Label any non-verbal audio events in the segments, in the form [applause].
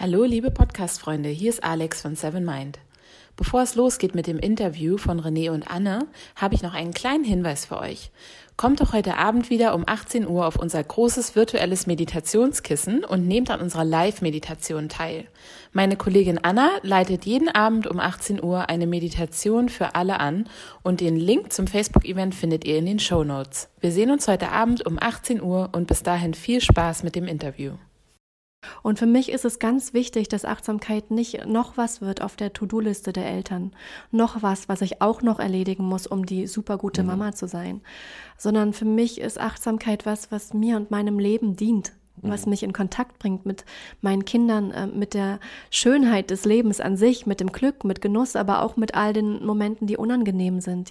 Hallo, liebe Podcast-Freunde, hier ist Alex von Seven Mind. Bevor es losgeht mit dem Interview von René und Anne, habe ich noch einen kleinen Hinweis für euch. Kommt doch heute Abend wieder um 18 Uhr auf unser großes virtuelles Meditationskissen und nehmt an unserer Live-Meditation teil. Meine Kollegin Anna leitet jeden Abend um 18 Uhr eine Meditation für alle an und den Link zum Facebook-Event findet ihr in den Show Notes. Wir sehen uns heute Abend um 18 Uhr und bis dahin viel Spaß mit dem Interview. Und für mich ist es ganz wichtig, dass Achtsamkeit nicht noch was wird auf der To-Do-Liste der Eltern, noch was, was ich auch noch erledigen muss, um die super gute mhm. Mama zu sein, sondern für mich ist Achtsamkeit was, was mir und meinem Leben dient, was mhm. mich in Kontakt bringt mit meinen Kindern, äh, mit der Schönheit des Lebens an sich, mit dem Glück, mit Genuss, aber auch mit all den Momenten, die unangenehm sind.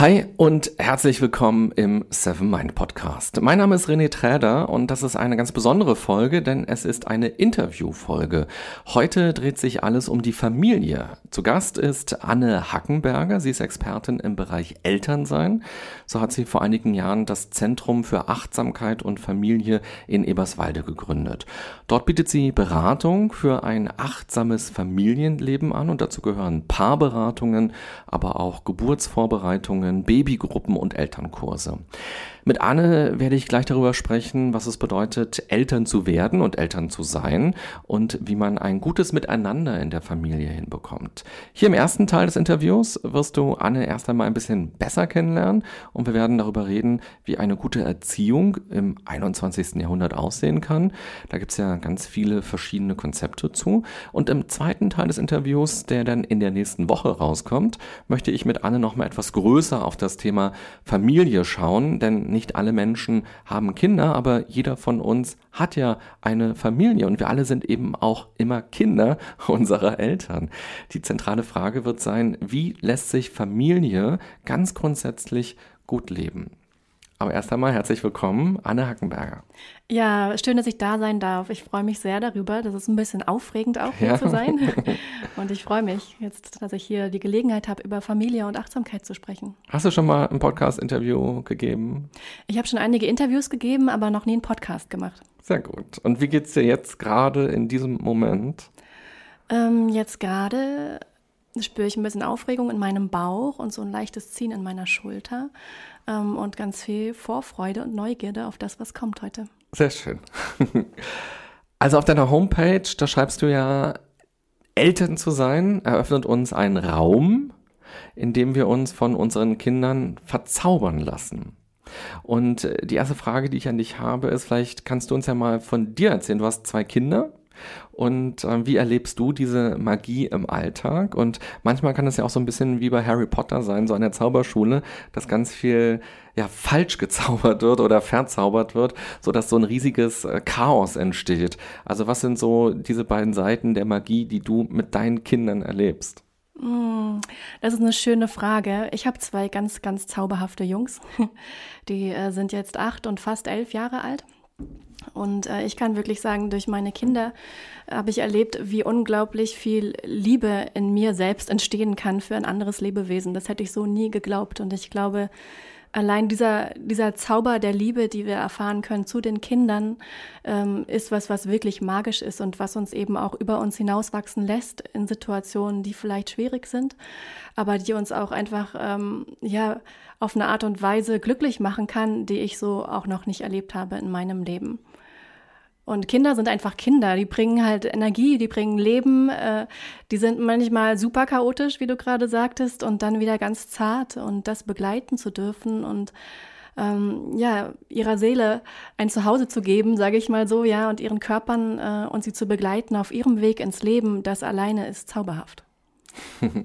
Hi und herzlich willkommen im Seven Mind Podcast. Mein Name ist René Träder und das ist eine ganz besondere Folge, denn es ist eine Interviewfolge. Heute dreht sich alles um die Familie. Zu Gast ist Anne Hackenberger. Sie ist Expertin im Bereich Elternsein. So hat sie vor einigen Jahren das Zentrum für Achtsamkeit und Familie in Eberswalde gegründet. Dort bietet sie Beratung für ein achtsames Familienleben an und dazu gehören Paarberatungen, aber auch Geburtsvorbereitungen Beratungen, Babygruppen und Elternkurse. Mit Anne werde ich gleich darüber sprechen, was es bedeutet, Eltern zu werden und Eltern zu sein und wie man ein gutes Miteinander in der Familie hinbekommt. Hier im ersten Teil des Interviews wirst du Anne erst einmal ein bisschen besser kennenlernen und wir werden darüber reden, wie eine gute Erziehung im 21. Jahrhundert aussehen kann. Da gibt es ja ganz viele verschiedene Konzepte zu. Und im zweiten Teil des Interviews, der dann in der nächsten Woche rauskommt, möchte ich mit Anne nochmal etwas größer auf das Thema Familie schauen, denn nicht alle Menschen haben Kinder, aber jeder von uns hat ja eine Familie und wir alle sind eben auch immer Kinder [laughs] unserer Eltern. Die zentrale Frage wird sein, wie lässt sich Familie ganz grundsätzlich gut leben? Aber erst einmal herzlich willkommen, Anne Hackenberger. Ja, schön, dass ich da sein darf. Ich freue mich sehr darüber. Das ist ein bisschen aufregend auch hier ja. zu sein. [laughs] Und ich freue mich jetzt, dass ich hier die Gelegenheit habe, über Familie und Achtsamkeit zu sprechen. Hast du schon mal ein Podcast-Interview gegeben? Ich habe schon einige Interviews gegeben, aber noch nie einen Podcast gemacht. Sehr gut. Und wie geht es dir jetzt gerade in diesem Moment? Ähm, jetzt gerade spüre ich ein bisschen Aufregung in meinem Bauch und so ein leichtes Ziehen in meiner Schulter ähm, und ganz viel Vorfreude und Neugierde auf das, was kommt heute. Sehr schön. [laughs] Also auf deiner Homepage, da schreibst du ja, Eltern zu sein eröffnet uns einen Raum, in dem wir uns von unseren Kindern verzaubern lassen. Und äh, die erste Frage, die ich an dich habe, ist, vielleicht kannst du uns ja mal von dir erzählen. Du hast zwei Kinder. Und äh, wie erlebst du diese Magie im Alltag? Und manchmal kann es ja auch so ein bisschen wie bei Harry Potter sein, so an der Zauberschule, dass ganz viel ja falsch gezaubert wird oder verzaubert wird, so dass so ein riesiges äh, Chaos entsteht. Also was sind so diese beiden Seiten der Magie, die du mit deinen Kindern erlebst? Hm, das ist eine schöne Frage. Ich habe zwei ganz, ganz zauberhafte Jungs. [laughs] Die äh, sind jetzt acht und fast elf Jahre alt. Und äh, ich kann wirklich sagen, durch meine Kinder habe ich erlebt, wie unglaublich viel Liebe in mir selbst entstehen kann für ein anderes Lebewesen. Das hätte ich so nie geglaubt. Und ich glaube, allein dieser, dieser Zauber der Liebe, die wir erfahren können zu den Kindern, ähm, ist was, was wirklich magisch ist und was uns eben auch über uns hinauswachsen lässt in Situationen, die vielleicht schwierig sind, aber die uns auch einfach, ähm, ja, auf eine Art und Weise glücklich machen kann, die ich so auch noch nicht erlebt habe in meinem Leben. Und Kinder sind einfach Kinder, die bringen halt Energie, die bringen Leben, äh, die sind manchmal super chaotisch, wie du gerade sagtest, und dann wieder ganz zart und das begleiten zu dürfen und ähm, ja, ihrer Seele ein Zuhause zu geben, sage ich mal so, ja, und ihren Körpern äh, und sie zu begleiten auf ihrem Weg ins Leben, das alleine ist zauberhaft. [laughs]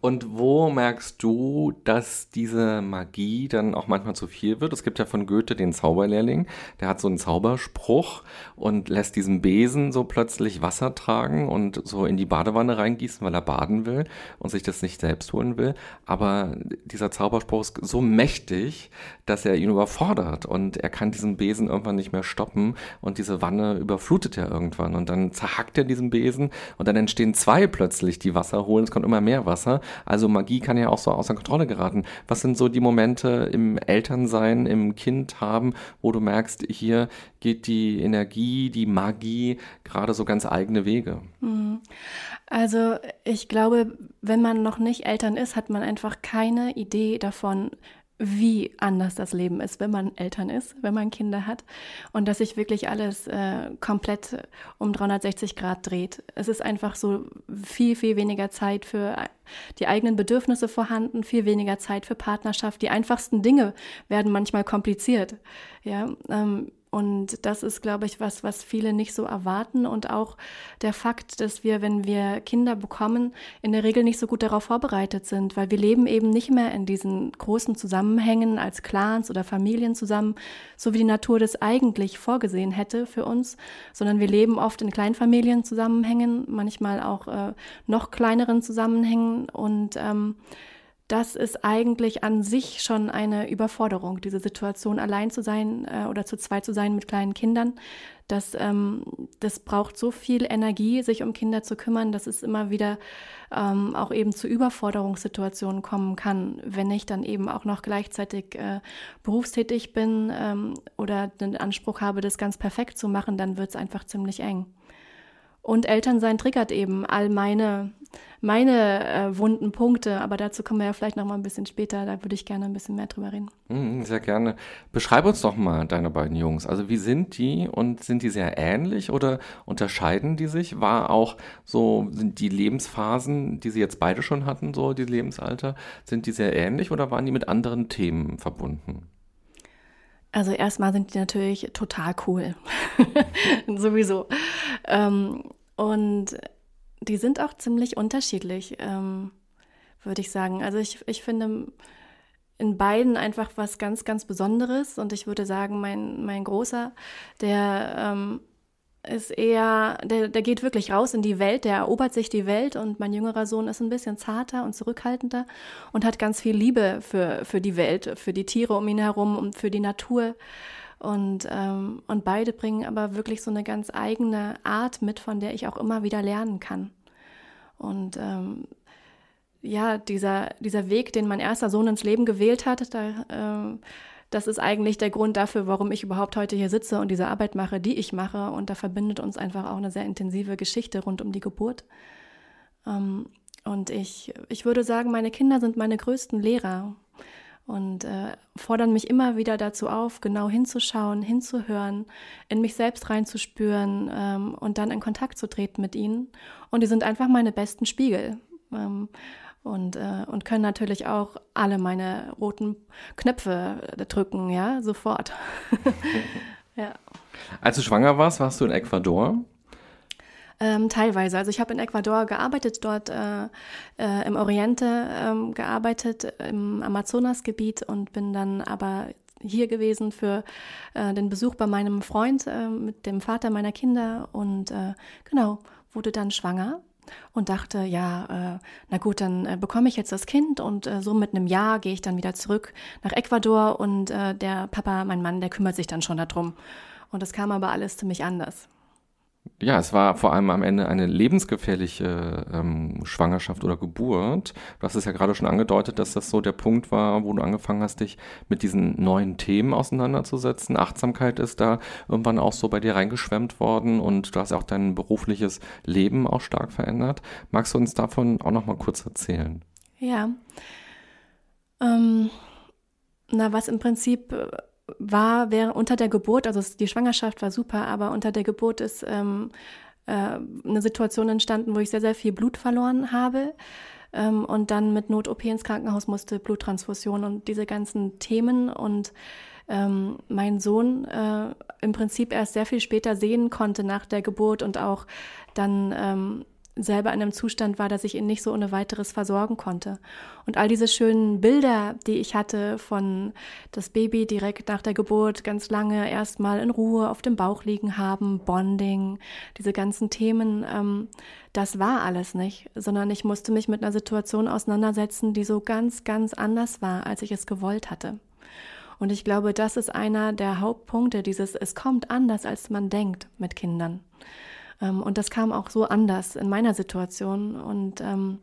Und wo merkst du, dass diese Magie dann auch manchmal zu viel wird? Es gibt ja von Goethe den Zauberlehrling, der hat so einen Zauberspruch und lässt diesen Besen so plötzlich Wasser tragen und so in die Badewanne reingießen, weil er baden will und sich das nicht selbst holen will. Aber dieser Zauberspruch ist so mächtig, dass er ihn überfordert und er kann diesen Besen irgendwann nicht mehr stoppen und diese Wanne überflutet er irgendwann und dann zerhackt er diesen Besen und dann entstehen zwei plötzlich, die Wasser holen. Es kommt immer mehr Wasser. Also Magie kann ja auch so außer Kontrolle geraten. Was sind so die Momente im Elternsein, im Kind haben, wo du merkst, hier geht die Energie, die Magie gerade so ganz eigene Wege? Mhm. Also ich glaube, wenn man noch nicht Eltern ist, hat man einfach keine Idee davon, wie anders das Leben ist, wenn man Eltern ist, wenn man Kinder hat und dass sich wirklich alles äh, komplett um 360 Grad dreht. Es ist einfach so viel, viel weniger Zeit für die eigenen Bedürfnisse vorhanden, viel weniger Zeit für Partnerschaft. Die einfachsten Dinge werden manchmal kompliziert. Ja, ähm, und das ist, glaube ich, was, was viele nicht so erwarten. Und auch der Fakt, dass wir, wenn wir Kinder bekommen, in der Regel nicht so gut darauf vorbereitet sind, weil wir leben eben nicht mehr in diesen großen Zusammenhängen als Clans oder Familien zusammen, so wie die Natur das eigentlich vorgesehen hätte für uns, sondern wir leben oft in Kleinfamilien Zusammenhängen, manchmal auch äh, noch kleineren Zusammenhängen. Und ähm, das ist eigentlich an sich schon eine Überforderung, diese Situation allein zu sein äh, oder zu zweit zu sein mit kleinen Kindern. Das, ähm, das braucht so viel Energie, sich um Kinder zu kümmern, dass es immer wieder ähm, auch eben zu Überforderungssituationen kommen kann, wenn ich dann eben auch noch gleichzeitig äh, berufstätig bin ähm, oder den Anspruch habe, das ganz perfekt zu machen, dann wird es einfach ziemlich eng. Und Elternsein triggert eben all meine, meine äh, wunden Punkte, aber dazu kommen wir ja vielleicht noch mal ein bisschen später, da würde ich gerne ein bisschen mehr drüber reden. Mhm, sehr gerne. Beschreib uns doch mal deine beiden Jungs. Also wie sind die und sind die sehr ähnlich oder unterscheiden die sich? War auch so, sind die Lebensphasen, die sie jetzt beide schon hatten, so die Lebensalter, sind die sehr ähnlich oder waren die mit anderen Themen verbunden? Also erstmal sind die natürlich total cool. [laughs] Sowieso. Ähm, und die sind auch ziemlich unterschiedlich, ähm, würde ich sagen. Also ich, ich finde in beiden einfach was ganz, ganz Besonderes. Und ich würde sagen, mein, mein Großer, der ähm, ist eher, der, der geht wirklich raus in die Welt, der erobert sich die Welt und mein jüngerer Sohn ist ein bisschen zarter und zurückhaltender und hat ganz viel Liebe für, für die Welt, für die Tiere um ihn herum und für die Natur. Und, ähm, und beide bringen aber wirklich so eine ganz eigene Art mit, von der ich auch immer wieder lernen kann. Und ähm, ja, dieser, dieser Weg, den mein erster Sohn ins Leben gewählt hat, da äh, das ist eigentlich der Grund dafür, warum ich überhaupt heute hier sitze und diese Arbeit mache, die ich mache. Und da verbindet uns einfach auch eine sehr intensive Geschichte rund um die Geburt. Ähm, und ich, ich würde sagen, meine Kinder sind meine größten Lehrer und äh, fordern mich immer wieder dazu auf, genau hinzuschauen, hinzuhören, in mich selbst reinzuspüren ähm, und dann in Kontakt zu treten mit ihnen. Und die sind einfach meine besten Spiegel. Ähm, und, äh, und können natürlich auch alle meine roten Knöpfe drücken, ja, sofort. [laughs] ja. Als du schwanger warst, warst du in Ecuador? Ähm, teilweise. Also ich habe in Ecuador gearbeitet, dort äh, äh, im Oriente ähm, gearbeitet, im Amazonasgebiet und bin dann aber hier gewesen für äh, den Besuch bei meinem Freund äh, mit dem Vater meiner Kinder und äh, genau, wurde dann schwanger und dachte, ja, äh, na gut, dann äh, bekomme ich jetzt das Kind und äh, so mit einem Jahr gehe ich dann wieder zurück nach Ecuador und äh, der Papa, mein Mann, der kümmert sich dann schon darum. Und das kam aber alles ziemlich anders ja, es war vor allem am Ende eine lebensgefährliche ähm, Schwangerschaft oder Geburt. Du hast es ja gerade schon angedeutet, dass das so der Punkt war, wo du angefangen hast, dich mit diesen neuen Themen auseinanderzusetzen. Achtsamkeit ist da irgendwann auch so bei dir reingeschwemmt worden und du hast auch dein berufliches Leben auch stark verändert. Magst du uns davon auch noch mal kurz erzählen? Ja. Ähm, na, was im Prinzip äh, war während, unter der Geburt, also die Schwangerschaft war super, aber unter der Geburt ist ähm, äh, eine Situation entstanden, wo ich sehr, sehr viel Blut verloren habe. Ähm, und dann mit Not-OP ins Krankenhaus musste, Bluttransfusion und diese ganzen Themen. Und ähm, mein Sohn äh, im Prinzip erst sehr viel später sehen konnte nach der Geburt und auch dann ähm, selber in einem Zustand war, dass ich ihn nicht so ohne weiteres versorgen konnte. Und all diese schönen Bilder, die ich hatte von das Baby direkt nach der Geburt ganz lange erstmal in Ruhe auf dem Bauch liegen haben, Bonding, diese ganzen Themen, ähm, das war alles nicht, sondern ich musste mich mit einer Situation auseinandersetzen, die so ganz, ganz anders war, als ich es gewollt hatte. Und ich glaube, das ist einer der Hauptpunkte, dieses Es kommt anders, als man denkt mit Kindern. Ähm, und das kam auch so anders in meiner Situation. Und ähm,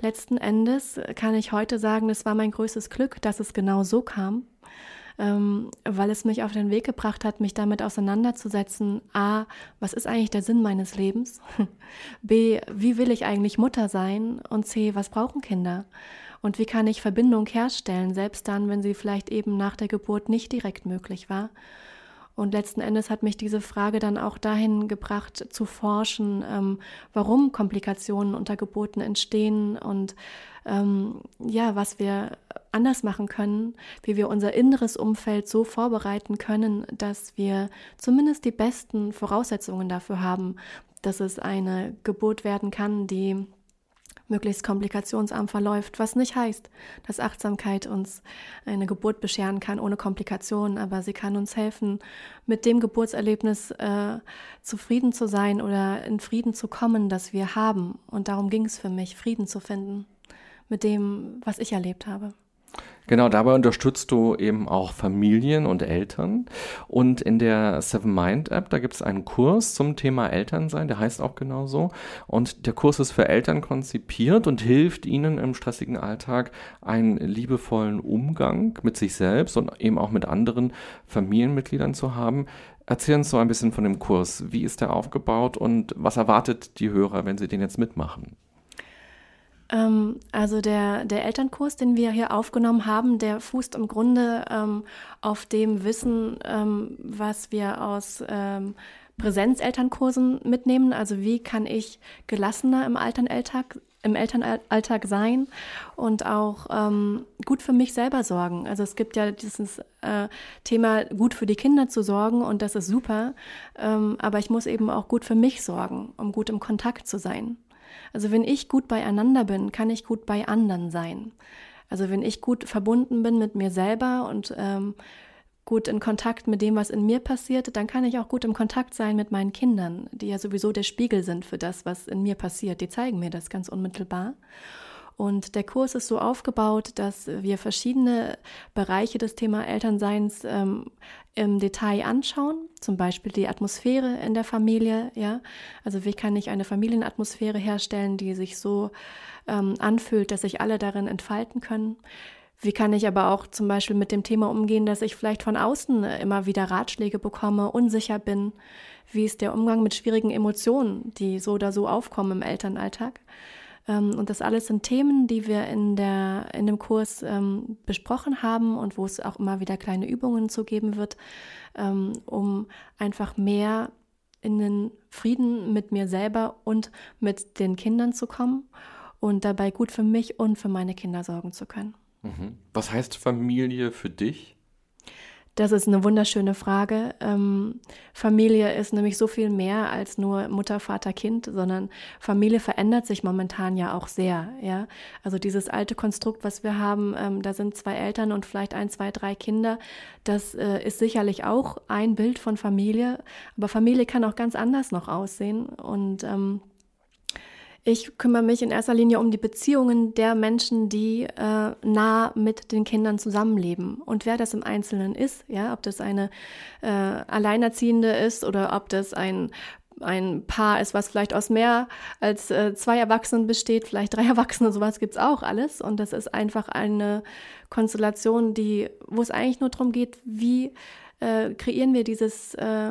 letzten Endes kann ich heute sagen, es war mein größtes Glück, dass es genau so kam, ähm, weil es mich auf den Weg gebracht hat, mich damit auseinanderzusetzen. A, was ist eigentlich der Sinn meines Lebens? [laughs] B, wie will ich eigentlich Mutter sein? Und C, was brauchen Kinder? Und wie kann ich Verbindung herstellen, selbst dann, wenn sie vielleicht eben nach der Geburt nicht direkt möglich war? Und letzten Endes hat mich diese Frage dann auch dahin gebracht, zu forschen, ähm, warum Komplikationen unter Geburten entstehen und ähm, ja, was wir anders machen können, wie wir unser inneres Umfeld so vorbereiten können, dass wir zumindest die besten Voraussetzungen dafür haben, dass es eine Geburt werden kann, die möglichst komplikationsarm verläuft, was nicht heißt, dass Achtsamkeit uns eine Geburt bescheren kann ohne Komplikationen, aber sie kann uns helfen, mit dem Geburtserlebnis äh, zufrieden zu sein oder in Frieden zu kommen, das wir haben. Und darum ging es für mich, Frieden zu finden mit dem, was ich erlebt habe. Genau, dabei unterstützt du eben auch Familien und Eltern. Und in der Seven Mind App, da gibt es einen Kurs zum Thema Elternsein, der heißt auch genauso. Und der Kurs ist für Eltern konzipiert und hilft ihnen im stressigen Alltag einen liebevollen Umgang mit sich selbst und eben auch mit anderen Familienmitgliedern zu haben. Erzähl uns so ein bisschen von dem Kurs. Wie ist der aufgebaut und was erwartet die Hörer, wenn sie den jetzt mitmachen? Ähm, also der, der Elternkurs, den wir hier aufgenommen haben, der fußt im Grunde ähm, auf dem Wissen, ähm, was wir aus ähm, Präsenzelternkursen mitnehmen. Also wie kann ich gelassener im Elternalltag, im Elternalltag sein und auch ähm, gut für mich selber sorgen. Also es gibt ja dieses äh, Thema, gut für die Kinder zu sorgen und das ist super, ähm, aber ich muss eben auch gut für mich sorgen, um gut im Kontakt zu sein. Also wenn ich gut beieinander bin, kann ich gut bei anderen sein. Also wenn ich gut verbunden bin mit mir selber und ähm, gut in Kontakt mit dem, was in mir passiert, dann kann ich auch gut im Kontakt sein mit meinen Kindern, die ja sowieso der Spiegel sind für das, was in mir passiert. Die zeigen mir das ganz unmittelbar. Und der Kurs ist so aufgebaut, dass wir verschiedene Bereiche des Thema Elternseins ähm, im Detail anschauen. Zum Beispiel die Atmosphäre in der Familie. Ja, also wie kann ich eine Familienatmosphäre herstellen, die sich so ähm, anfühlt, dass sich alle darin entfalten können. Wie kann ich aber auch zum Beispiel mit dem Thema umgehen, dass ich vielleicht von außen immer wieder Ratschläge bekomme, unsicher bin? Wie ist der Umgang mit schwierigen Emotionen, die so oder so aufkommen im Elternalltag? Ähm, und das alles sind Themen, die wir in, der, in dem Kurs ähm, besprochen haben und wo es auch immer wieder kleine Übungen zu geben wird, ähm, um einfach mehr in den Frieden mit mir selber und mit den Kindern zu kommen und dabei gut für mich und für meine Kinder sorgen zu können. Mhm. Was heißt Familie für dich? Das ist eine wunderschöne Frage. Ähm, Familie ist nämlich so viel mehr als nur Mutter, Vater, Kind, sondern Familie verändert sich momentan ja auch sehr. Ja, also dieses alte Konstrukt, was wir haben, ähm, da sind zwei Eltern und vielleicht ein, zwei, drei Kinder. Das äh, ist sicherlich auch ein Bild von Familie, aber Familie kann auch ganz anders noch aussehen und ähm, ich kümmere mich in erster Linie um die Beziehungen der Menschen, die äh, nah mit den Kindern zusammenleben. Und wer das im Einzelnen ist, ja, ob das eine äh, Alleinerziehende ist oder ob das ein ein Paar ist, was vielleicht aus mehr als äh, zwei Erwachsenen besteht, vielleicht drei [laughs] Erwachsene, sowas gibt's auch alles. Und das ist einfach eine Konstellation, die, wo es eigentlich nur darum geht, wie äh, kreieren wir dieses, äh,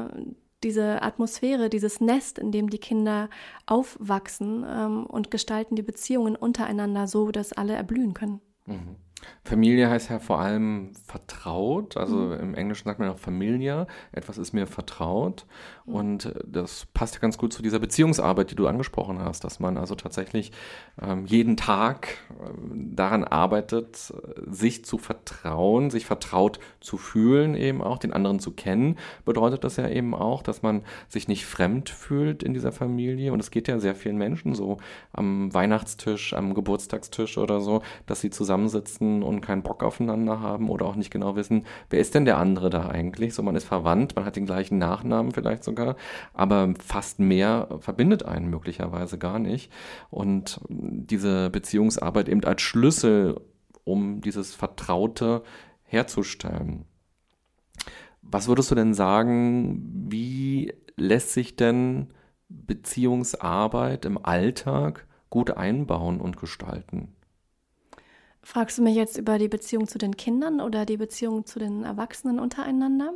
diese Atmosphäre, dieses Nest, in dem die Kinder aufwachsen ähm, und gestalten die Beziehungen untereinander so, dass alle erblühen können. Mhm. Familie heißt ja vor allem vertraut. Also mhm. im Englischen sagt man auch Familie. Etwas ist mir vertraut. Mhm. Und äh, das passt ja ganz gut zu dieser Beziehungsarbeit, die du angesprochen hast, dass man also tatsächlich ähm, jeden Tag äh, daran arbeitet, sich zu vertrauen, sich vertraut zu fühlen, eben auch den anderen zu kennen. Bedeutet das ja eben auch, dass man sich nicht fremd fühlt in dieser Familie. Und es geht ja sehr vielen Menschen so am Weihnachtstisch, am Geburtstagstisch oder so, dass sie zusammensitzen und keinen Bock aufeinander haben oder auch nicht genau wissen, wer ist denn der andere da eigentlich? So, man ist verwandt, man hat den gleichen Nachnamen vielleicht sogar, aber fast mehr verbindet einen möglicherweise gar nicht. Und diese Beziehungsarbeit eben als Schlüssel, um dieses Vertraute herzustellen. Was würdest du denn sagen, wie lässt sich denn Beziehungsarbeit im Alltag gut einbauen und gestalten? Fragst du mich jetzt über die Beziehung zu den Kindern oder die Beziehung zu den Erwachsenen untereinander?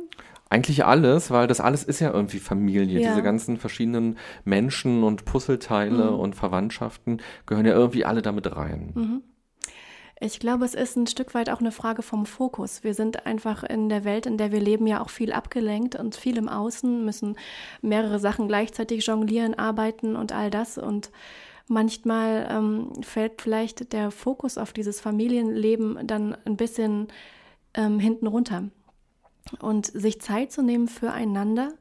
Eigentlich alles, weil das alles ist ja irgendwie Familie. Ja. Diese ganzen verschiedenen Menschen und Puzzleteile mhm. und Verwandtschaften gehören ja irgendwie alle damit rein. Mhm. Ich glaube, es ist ein Stück weit auch eine Frage vom Fokus. Wir sind einfach in der Welt, in der wir leben, ja auch viel abgelenkt und viel im Außen, müssen mehrere Sachen gleichzeitig jonglieren, arbeiten und all das. Und manchmal ähm, fällt vielleicht der Fokus auf dieses Familienleben dann ein bisschen ähm, hinten runter. Und sich Zeit zu nehmen füreinander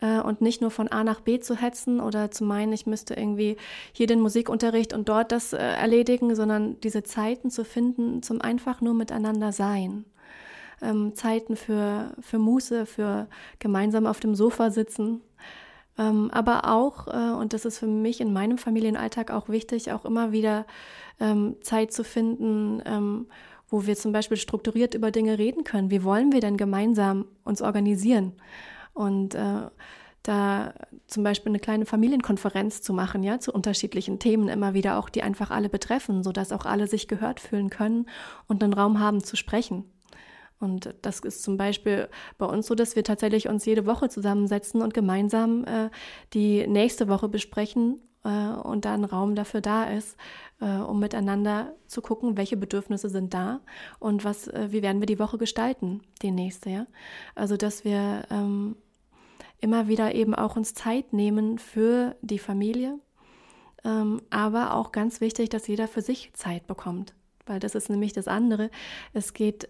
äh, und nicht nur von A nach B zu hetzen oder zu meinen, ich müsste irgendwie hier den Musikunterricht und dort das äh, erledigen, sondern diese Zeiten zu finden zum einfach nur miteinander sein. Ähm, Zeiten für, für Muße, für gemeinsam auf dem Sofa sitzen, ähm, aber auch, äh, und das ist für mich in meinem Familienalltag auch wichtig, auch immer wieder ähm, Zeit zu finden, ähm, wo wir zum Beispiel strukturiert über Dinge reden können. Wie wollen wir denn gemeinsam uns organisieren? Und äh, da zum Beispiel eine kleine Familienkonferenz zu machen, ja, zu unterschiedlichen Themen immer wieder auch, die einfach alle betreffen, sodass auch alle sich gehört fühlen können und einen Raum haben zu sprechen. Und das ist zum Beispiel bei uns so, dass wir tatsächlich uns jede Woche zusammensetzen und gemeinsam äh, die nächste Woche besprechen äh, und da ein Raum dafür da ist, äh, um miteinander zu gucken, welche Bedürfnisse sind da und was, äh, wie werden wir die Woche gestalten, die nächste, ja. Also dass wir ähm, immer wieder eben auch uns Zeit nehmen für die Familie, ähm, aber auch ganz wichtig, dass jeder für sich Zeit bekommt, weil das ist nämlich das andere. Es geht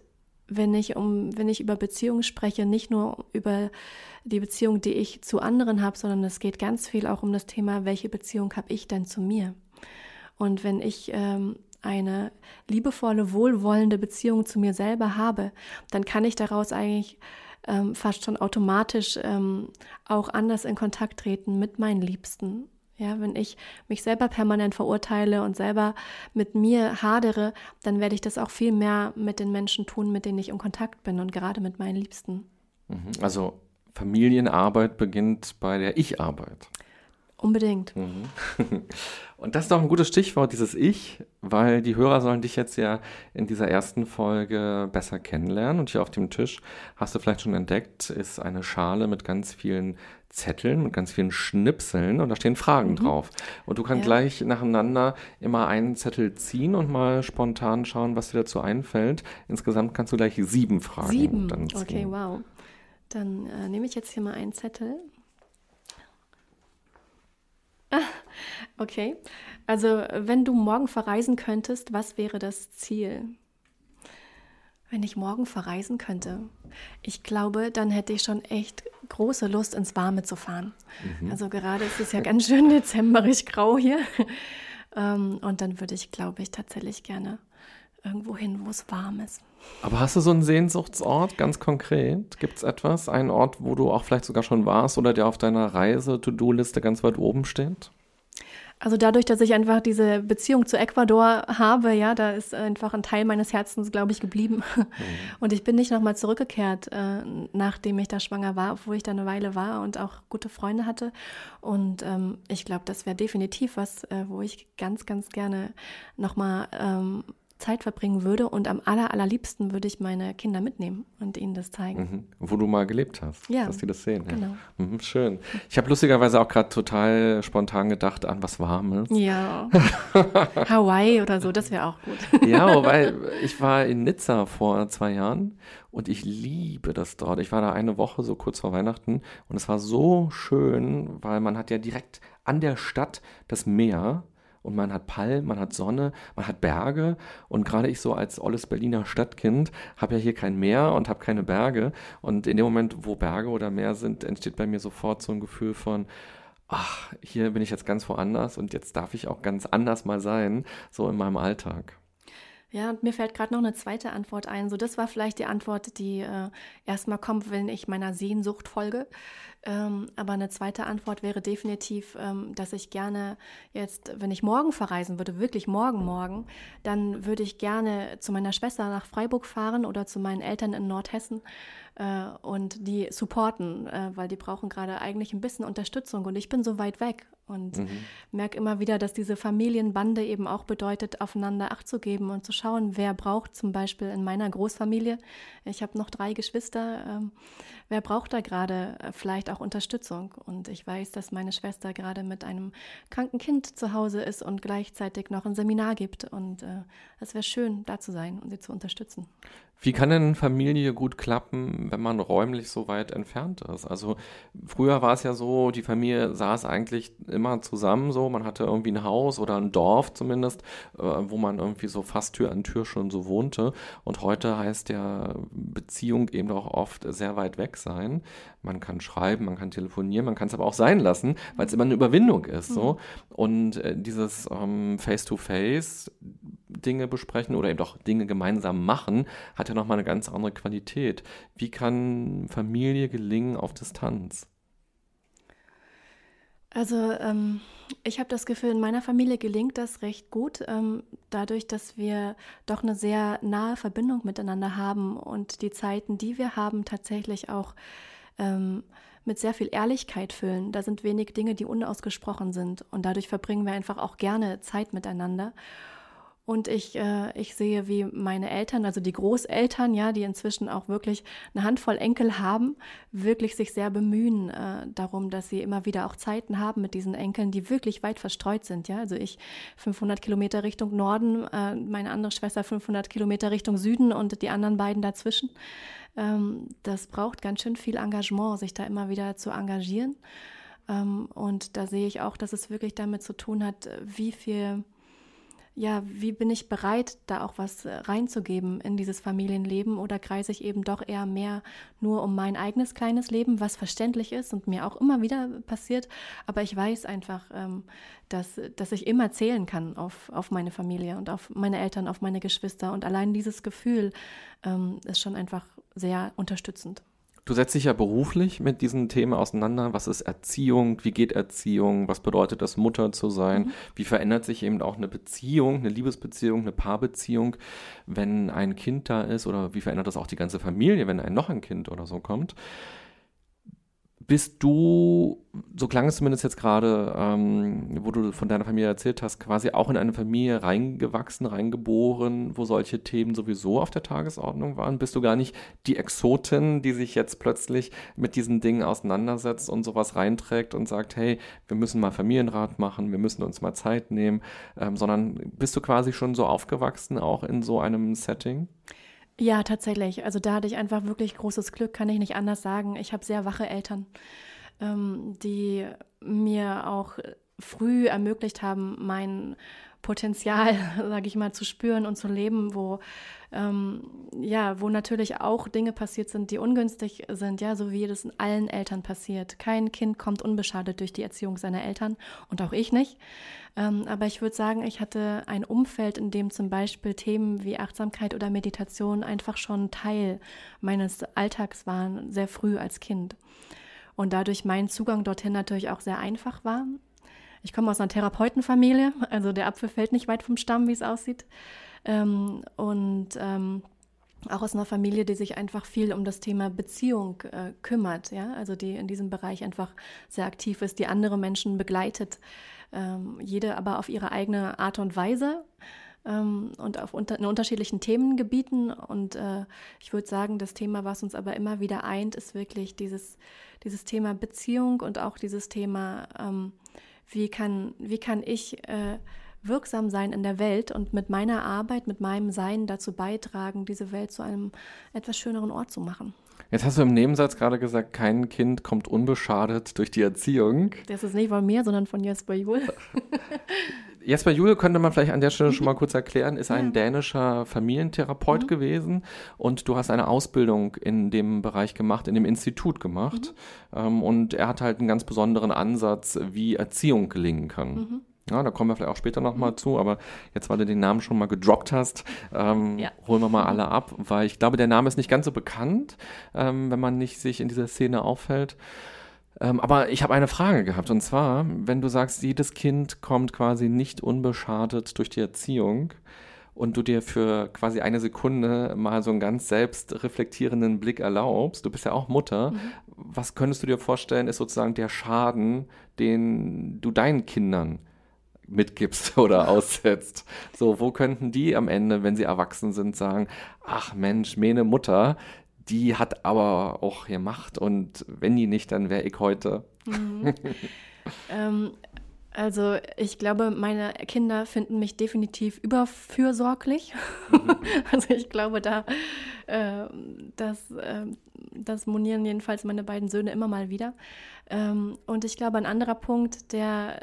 wenn ich um, wenn ich über Beziehungen spreche, nicht nur über die Beziehung, die ich zu anderen habe, sondern es geht ganz viel auch um das Thema, welche Beziehung habe ich denn zu mir? Und wenn ich ähm, eine liebevolle, wohlwollende Beziehung zu mir selber habe, dann kann ich daraus eigentlich ähm, fast schon automatisch ähm, auch anders in Kontakt treten mit meinen Liebsten ja, wenn ich mich selber permanent verurteile und selber mit mir hadere, dann werde ich das auch viel mehr mit den Menschen tun, mit denen ich in Kontakt bin und gerade mit meinen Liebsten. Mhm. Also Familienarbeit beginnt bei der Ich-Arbeit. Unbedingt. Mhm. [laughs] Und das ist doch ein gutes Stichwort, dieses Ich, weil die Hörer sollen dich jetzt ja in dieser ersten Folge besser kennenlernen. Und hier auf dem Tisch, hast du vielleicht schon entdeckt, ist eine Schale mit ganz vielen Zetteln, mit ganz vielen Schnipseln und da stehen Fragen mhm. drauf. Und du kannst ja. gleich nacheinander immer einen Zettel ziehen und mal spontan schauen, was dir dazu einfällt. Insgesamt kannst du gleich sieben Fragen sieben. dann ziehen. Okay, wow. Dann äh, nehme ich jetzt hier mal einen Zettel Okay, also wenn du morgen verreisen könntest, was wäre das Ziel? Wenn ich morgen verreisen könnte, ich glaube, dann hätte ich schon echt große Lust, ins Warme zu fahren. Mhm. Also gerade ist es ja ganz schön dezemberig grau hier. Ähm, und dann würde ich, glaube ich, tatsächlich gerne irgendwo hin, wo es warm ist. Aber hast du so einen Sehnsuchtsort ganz konkret? Gibt es etwas, einen Ort, wo du auch vielleicht sogar schon warst oder der auf deiner Reise-To-Do-Liste ganz weit oben steht? Also dadurch, dass ich einfach diese Beziehung zu Ecuador habe, ja, da ist einfach ein Teil meines Herzens, glaube ich, geblieben. Mhm. Und ich bin nicht nochmal zurückgekehrt, äh, nachdem ich da schwanger war, obwohl ich da eine Weile war und auch gute Freunde hatte. Und ähm, ich glaube, das wäre definitiv was, äh, wo ich ganz, ganz gerne nochmal ähm, Zeit verbringen würde und am aller, allerliebsten würde ich meine Kinder mitnehmen und ihnen das zeigen. Mhm. Wo du mal gelebt hast, Ja, dass die das sehen. Ja. genau. Mhm, schön. Ich habe lustigerweise auch gerade total spontan gedacht an was Warmes. Ja. [laughs] Hawaii oder so, das wäre auch gut. Ja, [laughs] wobei ich war in Nizza vor zwei Jahren und ich liebe das dort. Ich war da eine Woche so kurz vor Weihnachten und es war so schön, weil man hat ja direkt an der Stadt das Meer und man hat Palmen, man hat Sonne, man hat Berge und gerade ich so als olles Berliner Stadtkind habe ja hier kein Meer und habe keine Berge und in dem Moment, wo Berge oder Meer sind, entsteht bei mir sofort so ein Gefühl von ach, hier bin ich jetzt ganz woanders und jetzt darf ich auch ganz anders mal sein, so in meinem Alltag. Ja, und mir fällt gerade noch eine zweite Antwort ein. So, das war vielleicht die Antwort, die äh, erstmal kommt, wenn ich meiner Sehnsucht folge. Ähm, aber eine zweite Antwort wäre definitiv, ähm, dass ich gerne jetzt, wenn ich morgen verreisen würde, wirklich morgen, morgen, dann würde ich gerne zu meiner Schwester nach Freiburg fahren oder zu meinen Eltern in Nordhessen äh, und die supporten, äh, weil die brauchen gerade eigentlich ein bisschen Unterstützung. Und ich bin so weit weg und merke immer wieder, dass diese Familienbande eben auch bedeutet, aufeinander Acht zu geben und zu schauen, wer braucht zum Beispiel in meiner Großfamilie, ich habe noch drei Geschwister, ähm, wer braucht da gerade äh, vielleicht auch Unterstützung? Und ich weiß, dass meine Schwester gerade mit einem kranken Kind zu Hause ist und gleichzeitig noch ein Seminar gibt. Und äh, es wäre schön, da zu sein und sie zu unterstützen. Wie kann denn Familie gut klappen, wenn man räumlich so weit entfernt ist? Also früher war es ja so, die Familie saß eigentlich immer zusammen so, man hatte irgendwie ein Haus oder ein Dorf zumindest, äh, wo man irgendwie so fast Tür an Tür schon so wohnte. Und heute heißt ja Beziehung eben auch oft sehr weit weg sein. Man kann schreiben, man kann telefonieren, man kann es aber auch sein lassen, weil es immer eine Überwindung ist. So. Und äh, dieses ähm, Face-to-Face Dinge besprechen oder eben auch Dinge gemeinsam machen, hat ja nochmal eine ganz andere Qualität. Wie kann Familie gelingen auf Distanz? Also ähm, ich habe das Gefühl, in meiner Familie gelingt das recht gut, ähm, dadurch, dass wir doch eine sehr nahe Verbindung miteinander haben und die Zeiten, die wir haben, tatsächlich auch ähm, mit sehr viel Ehrlichkeit füllen. Da sind wenig Dinge, die unausgesprochen sind und dadurch verbringen wir einfach auch gerne Zeit miteinander. Und ich, äh, ich sehe, wie meine Eltern, also die Großeltern, ja, die inzwischen auch wirklich eine Handvoll Enkel haben, wirklich sich sehr bemühen äh, darum, dass sie immer wieder auch Zeiten haben mit diesen Enkeln, die wirklich weit verstreut sind. Ja, also ich 500 Kilometer Richtung Norden, äh, meine andere Schwester 500 Kilometer Richtung Süden und die anderen beiden dazwischen. Ähm, das braucht ganz schön viel Engagement, sich da immer wieder zu engagieren. Ähm, und da sehe ich auch, dass es wirklich damit zu tun hat, wie viel ja, wie bin ich bereit, da auch was äh, reinzugeben in dieses Familienleben? Oder kreise ich eben doch eher mehr nur um mein eigenes kleines Leben, was verständlich ist und mir auch immer wieder passiert, aber ich weiß einfach, ähm, dass, dass ich immer zählen kann auf, auf meine Familie und auf meine Eltern, auf meine Geschwister. Und allein dieses Gefühl ähm, ist schon einfach sehr unterstützend. Du setzt dich ja beruflich mit diesen Themen auseinander. Was ist Erziehung? Wie geht Erziehung? Was bedeutet das, Mutter zu sein? Mhm. Wie verändert sich eben auch eine Beziehung, eine Liebesbeziehung, eine Paarbeziehung, wenn ein Kind da ist? Oder wie verändert das auch die ganze Familie, wenn ein noch ein Kind oder so kommt? Bist du, so klang es zumindest jetzt gerade, ähm, wo du von deiner Familie erzählt hast, quasi auch in eine Familie reingewachsen, reingeboren, wo solche Themen sowieso auf der Tagesordnung waren? Bist du gar nicht die Exotin, die sich jetzt plötzlich mit diesen Dingen auseinandersetzt und sowas reinträgt und sagt, hey, wir müssen mal Familienrat machen, wir müssen uns mal Zeit nehmen, ähm, sondern bist du quasi schon so aufgewachsen, auch in so einem Setting? Ja, tatsächlich. Also da hatte ich einfach wirklich großes Glück, kann ich nicht anders sagen. Ich habe sehr wache Eltern, ähm, die mir auch früh ermöglicht haben, mein Potenzial, [laughs] sage ich mal, zu spüren und zu leben, wo ähm, ja, wo natürlich auch Dinge passiert sind, die ungünstig sind, ja, so wie das in allen Eltern passiert. Kein Kind kommt unbeschadet durch die Erziehung seiner Eltern und auch ich nicht. Ähm, aber ich würde sagen, ich hatte ein Umfeld, in dem zum Beispiel Themen wie Achtsamkeit oder Meditation einfach schon Teil meines Alltags waren, sehr früh als Kind. Und dadurch mein Zugang dorthin natürlich auch sehr einfach war. Ich komme aus einer Therapeutenfamilie, also der Apfel fällt nicht weit vom Stamm, wie es aussieht. Ähm, und ähm, auch aus einer Familie, die sich einfach viel um das Thema Beziehung äh, kümmert, ja, also die in diesem Bereich einfach sehr aktiv ist, die andere Menschen begleitet, ähm, jede aber auf ihre eigene Art und Weise. ähm, und auf unter, in unterschiedlichen Themengebieten. Und äh, ich würde sagen, das Thema, was uns aber immer wieder eint, ist wirklich dieses, dieses Thema Beziehung und auch dieses Thema, ähm, wie, kann, wie kann ich äh, wirksam sein in der Welt und mit meiner Arbeit, mit meinem Sein dazu beitragen, diese Welt zu einem etwas schöneren Ort zu machen. Jetzt hast du im Nebensatz gerade gesagt, kein Kind kommt unbeschadet durch die Erziehung. Das ist nicht von mir, sondern von Jesper Juhl. [laughs] Jesper Juhl könnte man vielleicht an der Stelle schon mal [laughs] kurz erklären, ist ein dänischer Familientherapeut mhm. gewesen und du hast eine Ausbildung in dem Bereich gemacht, in dem Institut gemacht. Mhm. Ähm, und er hat halt einen ganz besonderen Ansatz, wie Erziehung gelingen kann. Mhm. Ja, da kommen wir vielleicht auch später nochmal mhm. zu, aber jetzt, weil du den Namen schon mal gedroppt hast, ähm, ja. holen wir mal alle ab, weil ich glaube, der Name ist nicht ganz so bekannt, ähm, wenn man nicht sich in dieser Szene auffällt. Ähm, aber ich habe eine Frage gehabt und zwar, wenn du sagst, jedes Kind kommt quasi nicht unbeschadet durch die Erziehung und du dir für quasi eine Sekunde mal so einen ganz selbstreflektierenden Blick erlaubst, du bist ja auch Mutter, mhm. was könntest du dir vorstellen, ist sozusagen der Schaden, den du deinen Kindern mitgibst [laughs] oder aussetzt. So, wo könnten die am Ende, wenn sie erwachsen sind, sagen, ach Mensch, meine Mutter, die hat aber auch hier Macht und wenn die nicht, dann wäre ich heute. Mhm. [laughs] ähm, also ich glaube, meine Kinder finden mich definitiv überfürsorglich. Mhm. [laughs] also ich glaube, da äh, das, äh, das monieren jedenfalls meine beiden Söhne immer mal wieder. Ähm, und ich glaube, ein anderer Punkt, der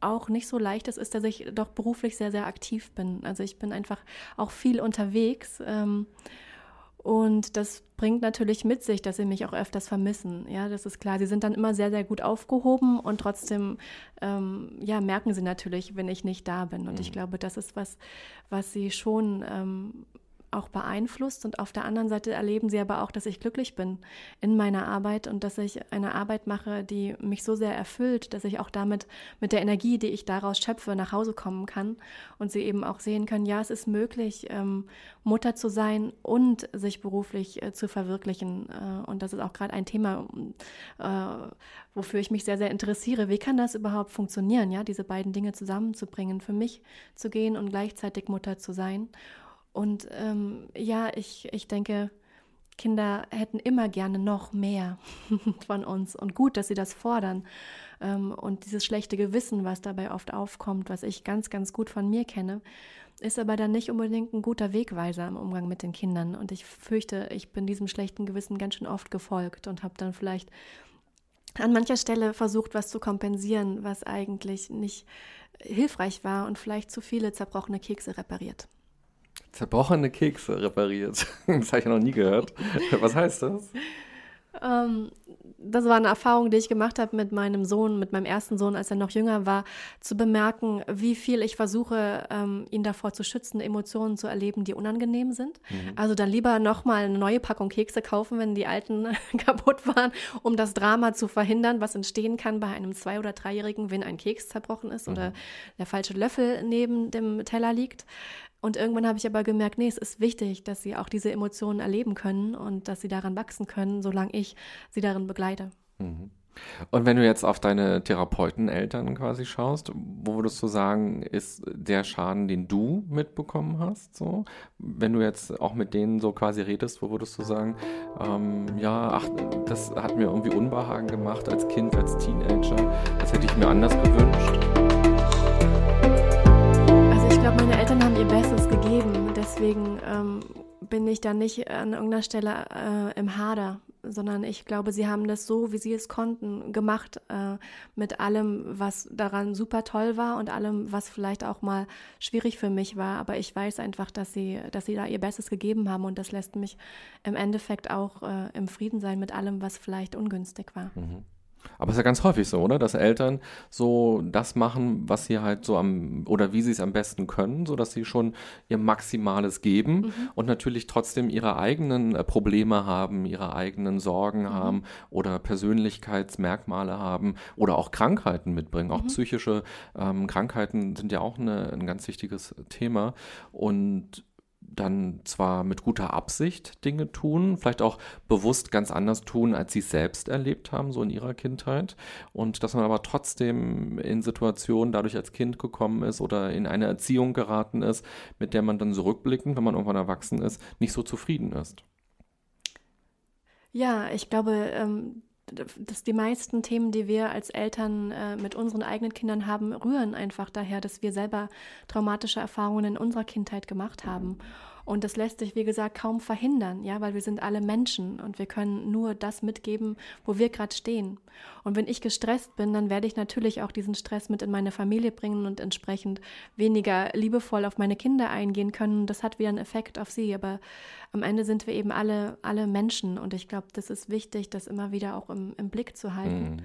auch nicht so leicht ist, ist, dass ich doch beruflich sehr, sehr aktiv bin. Also ich bin einfach auch viel unterwegs. Ähm, und das bringt natürlich mit sich, dass sie mich auch öfters vermissen. Ja, das ist klar. Sie sind dann immer sehr, sehr gut aufgehoben und trotzdem ähm, ja, merken sie natürlich, wenn ich nicht da bin. Und mhm. ich glaube, das ist was, was sie schon ähm, auch beeinflusst. Und auf der anderen Seite erleben sie aber auch, dass ich glücklich bin in meiner Arbeit und dass ich eine Arbeit mache, die mich so sehr erfüllt, dass ich auch damit mit der Energie, die ich daraus schöpfe, nach Hause kommen kann und sie eben auch sehen können, ja, es ist möglich, ähm, Mutter zu sein und sich beruflich äh, zu verwirklichen. Äh, und das ist auch gerade ein Thema, äh, wofür ich mich sehr, sehr interessiere. Wie kann das überhaupt funktionieren, ja, diese beiden Dinge zusammenzubringen, für mich zu gehen und gleichzeitig Mutter zu sein? Und ähm, ja, ich, ich denke, Kinder hätten immer gerne noch mehr [laughs] von uns und gut, dass sie das fordern. Ähm, und dieses schlechte Gewissen, was dabei oft aufkommt, was ich ganz, ganz gut von mir kenne, ist aber dann nicht unbedingt ein guter Wegweiser im Umgang mit den Kindern. Und ich fürchte, ich bin diesem schlechten Gewissen ganz schön oft gefolgt und habe dann vielleicht an mancher Stelle versucht, was zu kompensieren, was eigentlich nicht hilfreich war und vielleicht zu viele zerbrochene Kekse repariert. Zerbrochene Kekse repariert. [laughs] Das habe ich noch nie gehört. Was heißt das? Ähm, das war eine Erfahrung, die ich gemacht habe mit meinem Sohn, mit meinem ersten Sohn, als er noch jünger war, zu bemerken, wie viel ich versuche, ähm, ihn davor zu schützen, Emotionen zu erleben, die unangenehm sind. Mhm. Also dann lieber nochmal eine neue Packung Kekse kaufen, wenn die alten [laughs] kaputt waren, um das Drama zu verhindern, was entstehen kann bei einem zwei- oder dreijährigen, wenn ein Keks zerbrochen ist mhm. oder der falsche Löffel neben dem Teller liegt. Und irgendwann habe ich aber gemerkt, nee, es ist wichtig, dass sie auch diese Emotionen erleben können und dass sie daran wachsen können, solange ich sie darin begleite. Mhm. Und wenn du jetzt auf deine Therapeuteneltern quasi schaust, wo würdest du sagen, ist der Schaden, den du mitbekommen hast, so? Wenn du jetzt auch mit denen so quasi redest, wo würdest du sagen, ähm, ja, ach, das hat mir irgendwie Unbehagen gemacht als Kind, als Teenager, das hätte ich mir anders gewünscht? Glaube, meine Eltern haben ihr Bestes gegeben. Deswegen ähm, bin ich da nicht an irgendeiner Stelle äh, im Hader, sondern ich glaube, sie haben das so, wie sie es konnten, gemacht äh, mit allem, was daran super toll war und allem, was vielleicht auch mal schwierig für mich war. Aber ich weiß einfach, dass sie, dass sie da ihr Bestes gegeben haben und das lässt mich im Endeffekt auch äh, im Frieden sein mit allem, was vielleicht ungünstig war. Mhm. Aber es ist ja ganz häufig so, oder? Dass Eltern so das machen, was sie halt so am, oder wie sie es am besten können, so dass sie schon ihr Maximales geben mhm. und natürlich trotzdem ihre eigenen äh, Probleme haben, ihre eigenen Sorgen mhm. haben oder Persönlichkeitsmerkmale haben oder auch Krankheiten mitbringen. Auch mhm. psychische ähm, Krankheiten sind ja auch eine, ein ganz wichtiges Thema. Und dann zwar mit guter Absicht Dinge tun, vielleicht auch bewusst ganz anders tun, als sie selbst erlebt haben, so in ihrer Kindheit. Und dass man aber trotzdem in Situationen dadurch als Kind gekommen ist oder in eine Erziehung geraten ist, mit der man dann zurückblickend, wenn man irgendwann erwachsen ist, nicht so zufrieden ist. Ja, ich glaube, ähm, dass die meisten Themen, die wir als Eltern äh, mit unseren eigenen Kindern haben, rühren einfach daher, dass wir selber traumatische Erfahrungen in unserer Kindheit gemacht haben. Und das lässt sich, wie gesagt, kaum verhindern, ja, weil wir sind alle Menschen und wir können nur das mitgeben, wo wir gerade stehen. Und wenn ich gestresst bin, dann werde ich natürlich auch diesen Stress mit in meine Familie bringen und entsprechend weniger liebevoll auf meine Kinder eingehen können. Das hat wieder einen Effekt auf sie. Aber am Ende sind wir eben alle, alle Menschen und ich glaube, das ist wichtig, das immer wieder auch im, im Blick zu halten. Mhm.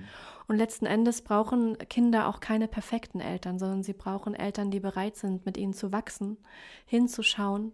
Und letzten Endes brauchen Kinder auch keine perfekten Eltern, sondern sie brauchen Eltern, die bereit sind, mit ihnen zu wachsen, hinzuschauen,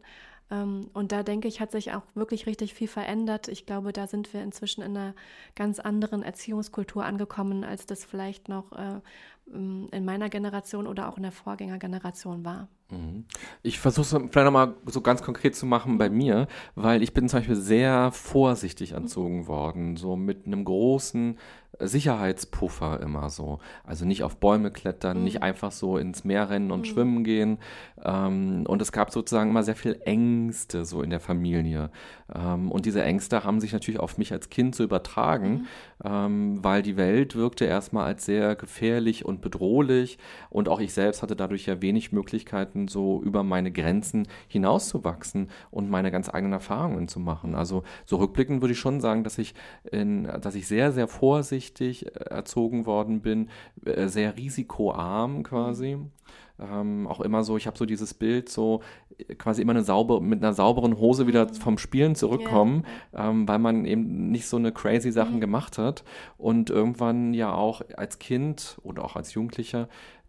ähm, und da denke ich, hat sich auch wirklich richtig viel verändert. Ich glaube, da sind wir inzwischen in einer ganz anderen Erziehungskultur angekommen, als das vielleicht noch äh, in meiner Generation oder auch in der Vorgängergeneration war. Mhm. Ich versuche es vielleicht nochmal so ganz konkret zu machen bei mir, weil ich bin zum Beispiel sehr vorsichtig erzogen worden, so mit einem großen Sicherheitspuffer immer so. Also nicht auf Bäume klettern, mhm. nicht einfach so ins Meer rennen und mhm. schwimmen gehen. Ähm, und es gab sozusagen immer sehr viel Ängste so in der Familie. Ähm, und diese Ängste haben sich natürlich auf mich als Kind so übertragen, mhm. ähm, weil die Welt wirkte erstmal als sehr gefährlich und bedrohlich. Und auch ich selbst hatte dadurch ja wenig Möglichkeiten, so über meine Grenzen hinauszuwachsen und meine ganz eigenen Erfahrungen zu machen. Also so rückblickend würde ich schon sagen, dass ich, in, dass ich sehr, sehr vorsichtig äh, erzogen worden bin, äh, sehr risikoarm quasi. Mhm ähm, auch immer so, ich habe so dieses Bild, so äh, quasi immer eine sauber, mit einer sauberen Hose wieder vom Spielen zurückkommen, yeah. ähm, weil man eben nicht so eine crazy Sachen mhm. gemacht hat und irgendwann ja auch als Kind oder auch als Jugendlicher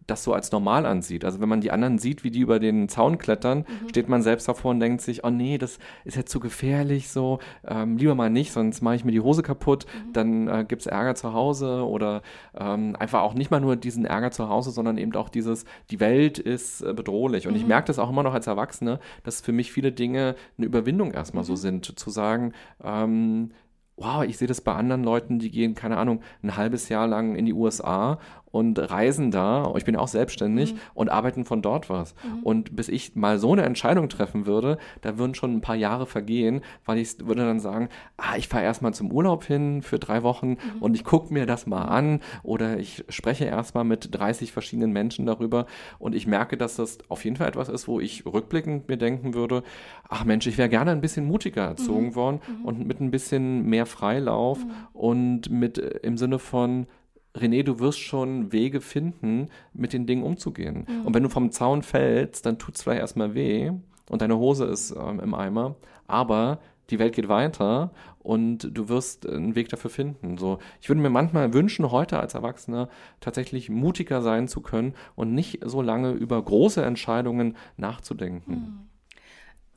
das so als normal ansieht. Also wenn man die anderen sieht, wie die über den Zaun klettern, mhm. steht man selbst davor und denkt sich, oh nee, das ist jetzt zu gefährlich, so ähm, lieber mal nicht, sonst mache ich mir die Hose kaputt, mhm. dann äh, gibt es Ärger zu Hause oder ähm, einfach auch nicht mal nur diesen Ärger zu Hause, sondern eben auch dieses, die Welt ist äh, bedrohlich. Und mhm. ich merke das auch immer noch als Erwachsene, dass für mich viele Dinge eine Überwindung erstmal so mhm. sind, zu sagen, ähm, wow, ich sehe das bei anderen Leuten, die gehen, keine Ahnung, ein halbes Jahr lang in die USA und reisen da, ich bin auch selbstständig mhm. und arbeiten von dort was. Mhm. Und bis ich mal so eine Entscheidung treffen würde, da würden schon ein paar Jahre vergehen, weil ich würde dann sagen, ah, ich fahre erstmal zum Urlaub hin für drei Wochen mhm. und ich gucke mir das mal an oder ich spreche erstmal mit 30 verschiedenen Menschen darüber und ich merke, dass das auf jeden Fall etwas ist, wo ich rückblickend mir denken würde, ach Mensch, ich wäre gerne ein bisschen mutiger erzogen mhm. worden mhm. und mit ein bisschen mehr Freilauf mhm. und mit äh, im Sinne von René, du wirst schon Wege finden, mit den Dingen umzugehen. Mhm. Und wenn du vom Zaun fällst, dann tut es vielleicht erstmal weh und deine Hose ist ähm, im Eimer, aber die Welt geht weiter und du wirst einen Weg dafür finden. So, ich würde mir manchmal wünschen, heute als Erwachsener tatsächlich mutiger sein zu können und nicht so lange über große Entscheidungen nachzudenken. Mhm.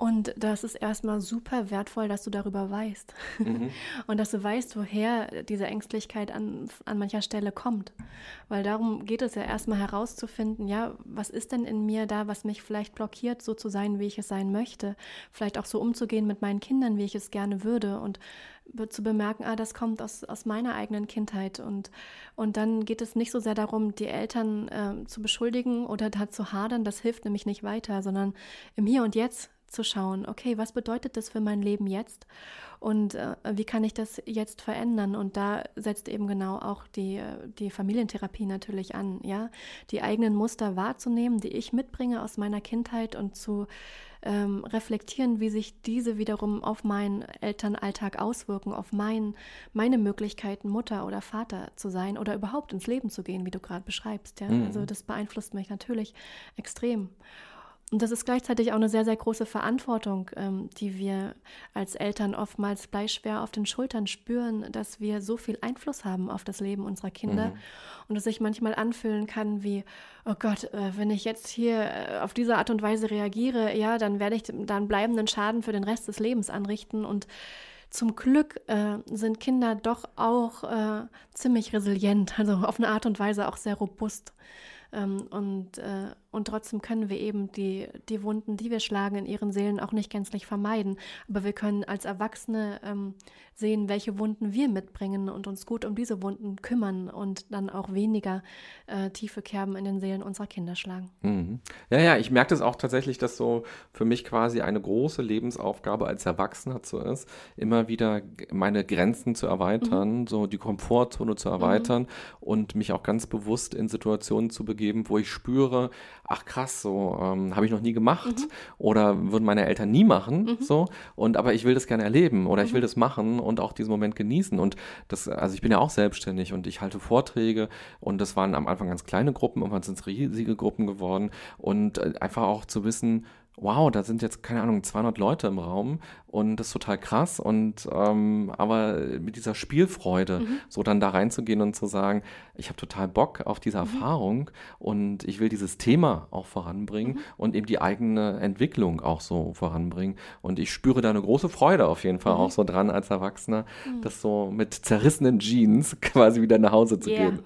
Und das ist erstmal super wertvoll, dass du darüber weißt. Mhm. [laughs] Und dass du weißt, woher diese Ängstlichkeit an, an mancher Stelle kommt. Weil darum geht es ja erstmal herauszufinden, ja, was ist denn in mir da, was mich vielleicht blockiert, so zu sein, wie ich es sein möchte. Vielleicht auch so umzugehen mit meinen Kindern, wie ich es gerne würde. Und zu bemerken, ah, das kommt aus, aus meiner eigenen Kindheit. Und, und dann geht es nicht so sehr darum, die Eltern äh, zu beschuldigen oder da zu hadern. Das hilft nämlich nicht weiter, sondern im Hier und Jetzt zu schauen, okay, was bedeutet das für mein Leben jetzt und äh, wie kann ich das jetzt verändern? Und da setzt eben genau auch die, äh, die Familientherapie natürlich an, ja, die eigenen Muster wahrzunehmen, die ich mitbringe aus meiner Kindheit und zu ähm, reflektieren, wie sich diese wiederum auf meinen Elternalltag auswirken, auf mein, meine Möglichkeiten, Mutter oder Vater zu sein oder überhaupt ins Leben zu gehen, wie du gerade beschreibst. Ja? Mhm. Also das beeinflusst mich natürlich extrem. Und das ist gleichzeitig auch eine sehr, sehr große Verantwortung, ähm, die wir als Eltern oftmals bleischwer auf den Schultern spüren, dass wir so viel Einfluss haben auf das Leben unserer Kinder mhm. und es sich manchmal anfühlen kann wie, oh Gott, äh, wenn ich jetzt hier äh, auf diese Art und Weise reagiere, ja, dann werde ich dann bleibenden Schaden für den Rest des Lebens anrichten und zum Glück äh, sind Kinder doch auch äh, ziemlich resilient, also auf eine Art und Weise auch sehr robust. Ähm, und, äh, und trotzdem können wir eben die, die Wunden, die wir schlagen in ihren Seelen auch nicht gänzlich vermeiden. Aber wir können als Erwachsene ähm, sehen, welche Wunden wir mitbringen und uns gut um diese Wunden kümmern und dann auch weniger äh, tiefe Kerben in den Seelen unserer Kinder schlagen. Mhm. Ja, ja, ich merke das auch tatsächlich, dass so für mich quasi eine große Lebensaufgabe als Erwachsener so ist, immer wieder meine Grenzen zu erweitern, mhm. so die Komfortzone zu erweitern mhm. und mich auch ganz bewusst in Situationen zu begeben, wo ich spüre, ach krass, so ähm, habe ich noch nie gemacht mhm. oder würden meine Eltern nie machen, mhm. so und aber ich will das gerne erleben oder ich will mhm. das machen und auch diesen Moment genießen und das, also ich bin ja auch selbstständig und ich halte Vorträge und das waren am Anfang ganz kleine Gruppen, irgendwann sind es riesige Gruppen geworden und äh, einfach auch zu wissen, wow, da sind jetzt, keine Ahnung, 200 Leute im Raum und das ist total krass. Und ähm, aber mit dieser Spielfreude, mhm. so dann da reinzugehen und zu sagen, ich habe total Bock auf diese mhm. Erfahrung und ich will dieses Thema auch voranbringen mhm. und eben die eigene Entwicklung auch so voranbringen. Und ich spüre da eine große Freude auf jeden Fall mhm. auch so dran als Erwachsener, mhm. das so mit zerrissenen Jeans [laughs] quasi wieder nach Hause zu yeah. gehen.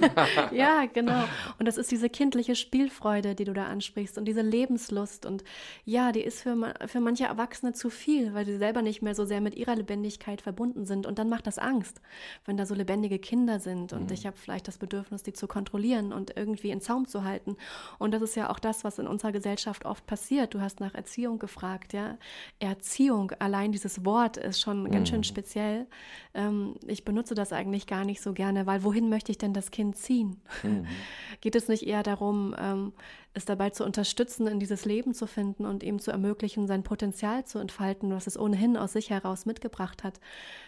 [laughs] ja, genau. Und das ist diese kindliche Spielfreude, die du da ansprichst und diese Lebenslust. Und ja, die ist für, für manche Erwachsene zu viel weil sie selber nicht mehr so sehr mit ihrer Lebendigkeit verbunden sind. Und dann macht das Angst, wenn da so lebendige Kinder sind und mhm. ich habe vielleicht das Bedürfnis, die zu kontrollieren und irgendwie in Zaum zu halten. Und das ist ja auch das, was in unserer Gesellschaft oft passiert. Du hast nach Erziehung gefragt, ja. Erziehung, allein dieses Wort ist schon mhm. ganz schön mhm. speziell. Ähm, ich benutze das eigentlich gar nicht so gerne, weil wohin möchte ich denn das Kind ziehen? Mhm. [laughs] Geht es nicht eher darum, ähm, es dabei zu unterstützen, in dieses Leben zu finden und ihm zu ermöglichen, sein Potenzial zu entfalten, was es ohnehin aus sich heraus mitgebracht hat.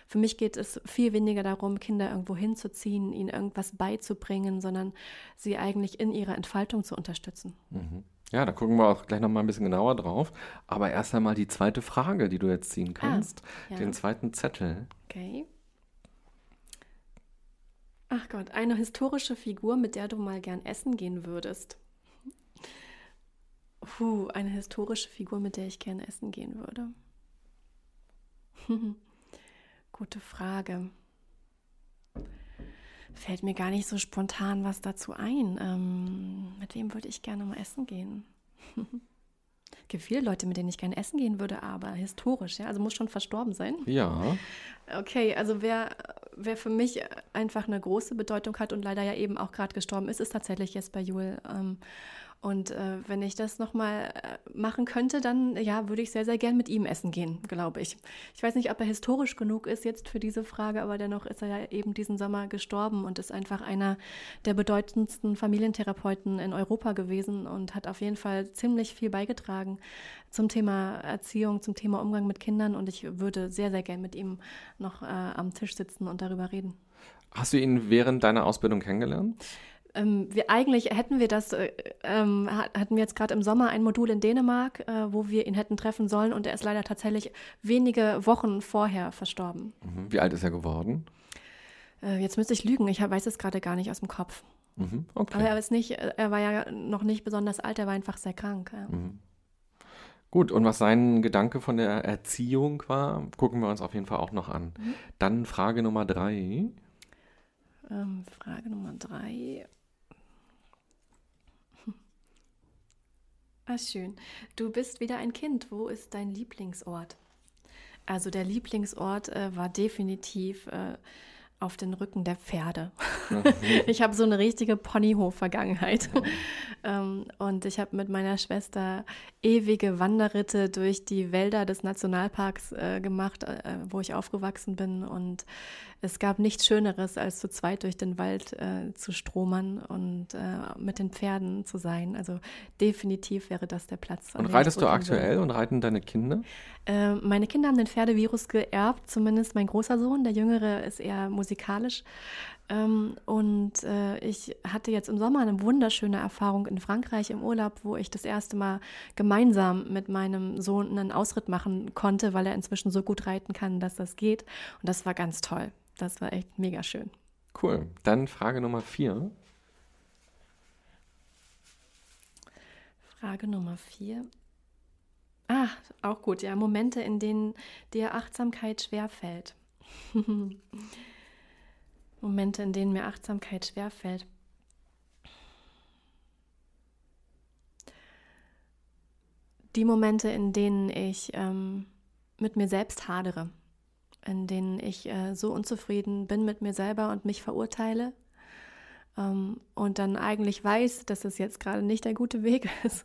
Für mich geht es viel weniger darum, Kinder irgendwo hinzuziehen, ihnen irgendwas beizubringen, sondern sie eigentlich in ihrer Entfaltung zu unterstützen. Mhm. Ja, da gucken wir auch gleich nochmal ein bisschen genauer drauf. Aber erst einmal die zweite Frage, die du jetzt ziehen ah, kannst. Ah, ja. Den zweiten Zettel. Okay. Ach Gott, eine historische Figur, mit der du mal gern essen gehen würdest. Puh, eine historische Figur, mit der ich gerne essen gehen würde. [laughs] Gute Frage. Fällt mir gar nicht so spontan was dazu ein. Ähm, mit wem würde ich gerne mal essen gehen? [laughs] gibt viele Leute, mit denen ich gerne essen gehen würde, aber historisch, ja, also muss schon verstorben sein. Ja. Okay, also wer, wer für mich einfach eine große Bedeutung hat und leider ja eben auch gerade gestorben ist, ist tatsächlich Jesper Juhl. Ähm, und äh, wenn ich das nochmal äh, machen könnte, dann ja, würde ich sehr, sehr gern mit ihm essen gehen, glaube ich. Ich weiß nicht, ob er historisch genug ist jetzt für diese Frage, aber dennoch ist er ja eben diesen Sommer gestorben und ist einfach einer der bedeutendsten Familientherapeuten in Europa gewesen und hat auf jeden Fall ziemlich viel beigetragen zum Thema Erziehung, zum Thema Umgang mit Kindern. Und ich würde sehr, sehr gern mit ihm noch äh, am Tisch sitzen und darüber reden. Hast du ihn während deiner Ausbildung kennengelernt? Ähm, wir, eigentlich hätten wir das, äh, ähm, hatten wir jetzt gerade im Sommer ein Modul in Dänemark, äh, wo wir ihn hätten treffen sollen und er ist leider tatsächlich wenige Wochen vorher verstorben. Mhm. Wie alt ist er geworden? Äh, jetzt müsste ich lügen, ich weiß es gerade gar nicht aus dem Kopf. Mhm. Okay. Aber er ist nicht, er war ja noch nicht besonders alt, er war einfach sehr krank. Ja. Mhm. Gut, und was sein Gedanke von der Erziehung war, gucken wir uns auf jeden Fall auch noch an. Mhm. Dann Frage Nummer drei. Ähm, Frage Nummer drei. Ah, schön. Du bist wieder ein Kind. Wo ist dein Lieblingsort? Also der Lieblingsort äh, war definitiv äh, auf den Rücken der Pferde. [laughs] ich habe so eine richtige Ponyhof-Vergangenheit. ähm, und ich habe mit meiner Schwester ewige Wanderritte durch die Wälder des Nationalparks äh, gemacht, äh, wo ich aufgewachsen bin. Und es gab nichts Schöneres, als zu zweit durch den Wald äh, zu stromern und äh, mit den Pferden zu sein. Also definitiv wäre das der Platz. Und reitest du aktuell und reiten deine Kinder? Äh, meine Kinder haben den Pferdevirus geerbt, zumindest mein großer Sohn. Der Jüngere ist eher musikalisch. Ähm, und äh, ich hatte jetzt im Sommer eine wunderschöne Erfahrung in Frankreich im Urlaub, wo ich das erste Mal gemeinsam mit meinem Sohn einen Ausritt machen konnte, weil er inzwischen so gut reiten kann, dass das geht. Und das war ganz toll. Das war echt mega schön. Cool. Dann Frage Nummer vier. Frage Nummer vier. Ah, auch gut, ja. Momente, in denen dir Achtsamkeit schwerfällt. [laughs] Momente, in denen mir Achtsamkeit schwerfällt. die Momente, in denen ich ähm, mit mir selbst hadere, in denen ich äh, so unzufrieden bin mit mir selber und mich verurteile ähm, und dann eigentlich weiß, dass es jetzt gerade nicht der gute Weg [laughs] ist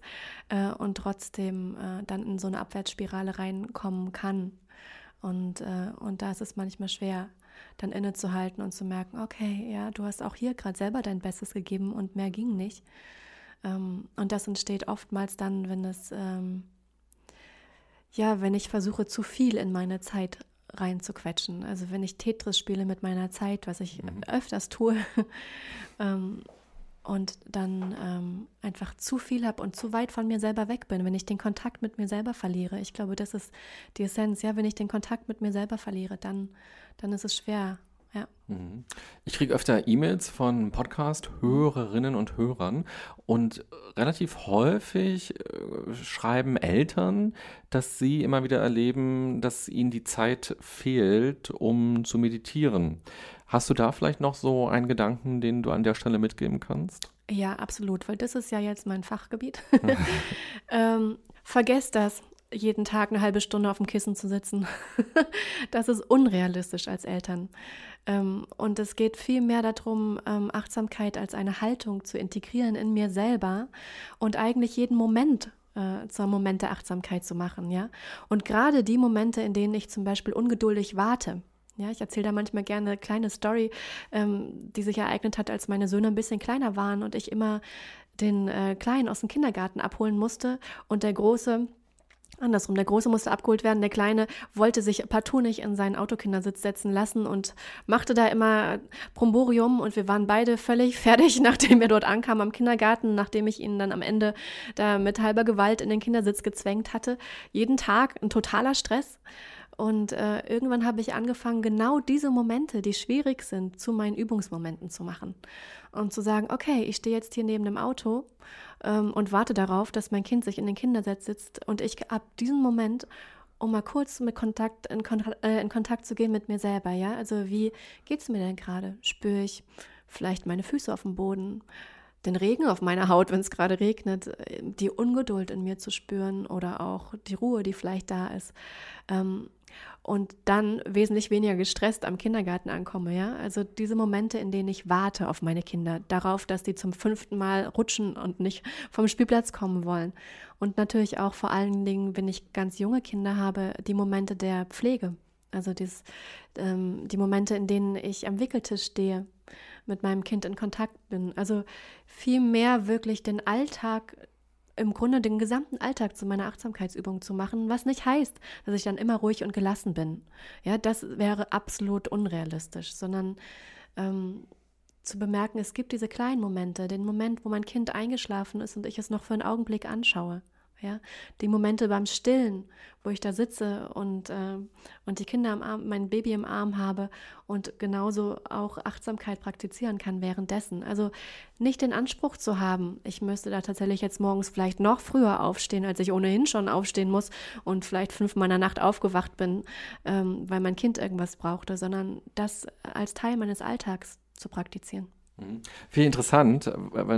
äh, und trotzdem äh, dann in so eine Abwärtsspirale reinkommen kann. Und, äh, und da ist es manchmal schwer, dann innezuhalten und zu merken, okay, ja, du hast auch hier gerade selber dein Bestes gegeben und mehr ging nicht. Ähm, und das entsteht oftmals dann, wenn es, ähm, ja, wenn ich versuche, zu viel in meine Zeit reinzuquetschen. Also wenn ich Tetris spiele mit meiner Zeit, was ich mhm. öfters tue, [laughs] ähm, und dann ähm, einfach zu viel habe und zu weit von mir selber weg bin, wenn ich den Kontakt mit mir selber verliere. Ich glaube, das ist die Essenz. Ja, wenn ich den Kontakt mit mir selber verliere, dann, dann ist es schwer, ja. Mhm. Ich kriege öfter E-Mails von Podcast-Hörerinnen und Hörern und relativ häufig äh, schreiben Eltern, dass sie immer wieder erleben, dass ihnen die Zeit fehlt, um zu meditieren. Hast du da vielleicht noch so einen Gedanken, den du an der Stelle mitgeben kannst? Ja, absolut, weil das ist ja jetzt mein Fachgebiet. [laughs] ähm, vergesst das jeden Tag eine halbe Stunde auf dem Kissen zu sitzen. [laughs] das ist unrealistisch als Eltern. Ähm, und es geht viel mehr darum, ähm, Achtsamkeit als eine Haltung zu integrieren in mir selber und eigentlich jeden Moment äh, zum Moment der Achtsamkeit zu machen, ja. Und gerade die Momente, in denen ich zum Beispiel ungeduldig warte, ja, ich erzähle da manchmal gerne eine kleine Story, ähm, die sich ereignet hat, als meine Söhne ein bisschen kleiner waren und ich immer den äh, Kleinen aus dem Kindergarten abholen musste und der Große Andersrum, der Große musste abgeholt werden, der Kleine wollte sich partout nicht in seinen Autokindersitz setzen lassen und machte da immer Bromborium und wir waren beide völlig [laughs] fertig, nachdem wir dort ankamen am Kindergarten, nachdem ich ihn dann am Ende da mit halber Gewalt in den Kindersitz gezwängt hatte. Jeden Tag ein totaler Stress. Und äh, irgendwann habe ich angefangen, genau diese Momente, die schwierig sind, zu meinen Übungsmomenten zu machen. Und zu sagen, okay, ich stehe jetzt hier neben dem Auto ähm, und warte darauf, dass mein Kind sich in den Kindersitz sitzt und ich ab diesem Moment um mal kurz mit Kontakt in, Kontakt, äh, in Kontakt zu gehen mit mir selber, ja? Also wie geht es mir denn gerade? Spüre ich vielleicht meine Füße auf dem Boden? den Regen auf meiner Haut, wenn es gerade regnet, die Ungeduld in mir zu spüren oder auch die Ruhe, die vielleicht da ist. Ähm, und dann wesentlich weniger gestresst am Kindergarten ankomme, ja. Also diese Momente, in denen ich warte auf meine Kinder, darauf, dass die zum fünften Mal rutschen und nicht vom Spielplatz kommen wollen. Und natürlich auch vor allen Dingen, wenn ich ganz junge Kinder habe, die Momente der Pflege. Also dieses, ähm, die Momente, in denen ich am Wickeltisch stehe mit meinem Kind in Kontakt bin. Also viel mehr wirklich den Alltag, im Grunde den gesamten Alltag zu meiner Achtsamkeitsübung zu machen, was nicht heißt, dass ich dann immer ruhig und gelassen bin. Ja, das wäre absolut unrealistisch, sondern ähm, zu bemerken, es gibt diese kleinen Momente, den Moment, wo mein Kind eingeschlafen ist und ich es noch für einen Augenblick anschaue. Ja, die Momente beim Stillen, wo ich da sitze und, äh, und die Kinder am Arm, mein Baby im Arm habe und genauso auch Achtsamkeit praktizieren kann währenddessen. Also nicht den Anspruch zu haben, ich müsste da tatsächlich jetzt morgens vielleicht noch früher aufstehen, als ich ohnehin schon aufstehen muss und vielleicht fünfmal in der Nacht aufgewacht bin, ähm, weil mein Kind irgendwas brauchte, sondern das als Teil meines Alltags zu praktizieren. Mhm. Viel interessant,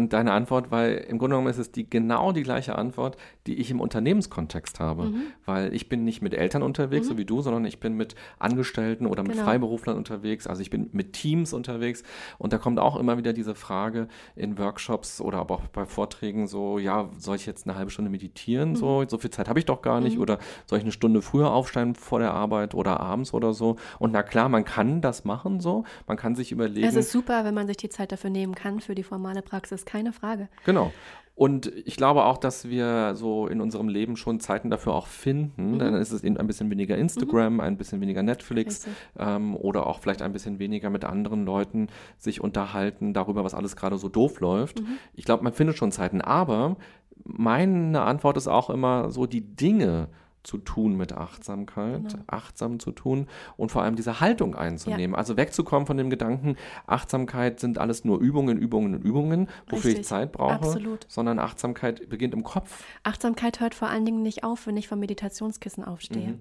deine Antwort, weil im Grunde genommen ist es die genau die gleiche Antwort, die ich im Unternehmenskontext habe. Mhm. Weil ich bin nicht mit Eltern unterwegs, mhm. so wie du, sondern ich bin mit Angestellten oder mit genau. Freiberuflern unterwegs. Also ich bin mit Teams unterwegs. Und da kommt auch immer wieder diese Frage in Workshops oder aber auch bei Vorträgen so, ja, soll ich jetzt eine halbe Stunde meditieren? Mhm. So, so viel Zeit habe ich doch gar nicht. Mhm. Oder soll ich eine Stunde früher aufsteigen vor der Arbeit oder abends oder so? Und na klar, man kann das machen so. Man kann sich überlegen. Es ist super, wenn man sich die Zeit Zeit dafür nehmen kann für die formale Praxis, keine Frage. Genau. Und ich glaube auch, dass wir so in unserem Leben schon Zeiten dafür auch finden. Mhm. Dann ist es eben ein bisschen weniger Instagram, mhm. ein bisschen weniger Netflix ähm, oder auch vielleicht ein bisschen weniger mit anderen Leuten sich unterhalten darüber, was alles gerade so doof läuft. Mhm. Ich glaube, man findet schon Zeiten. Aber meine Antwort ist auch immer so, die Dinge, zu tun mit Achtsamkeit, genau. achtsam zu tun und vor allem diese Haltung einzunehmen. Ja. Also wegzukommen von dem Gedanken, Achtsamkeit sind alles nur Übungen, Übungen und Übungen, wofür Richtig. ich Zeit brauche, Absolut. sondern Achtsamkeit beginnt im Kopf. Achtsamkeit hört vor allen Dingen nicht auf, wenn ich vom Meditationskissen aufstehe. Mhm.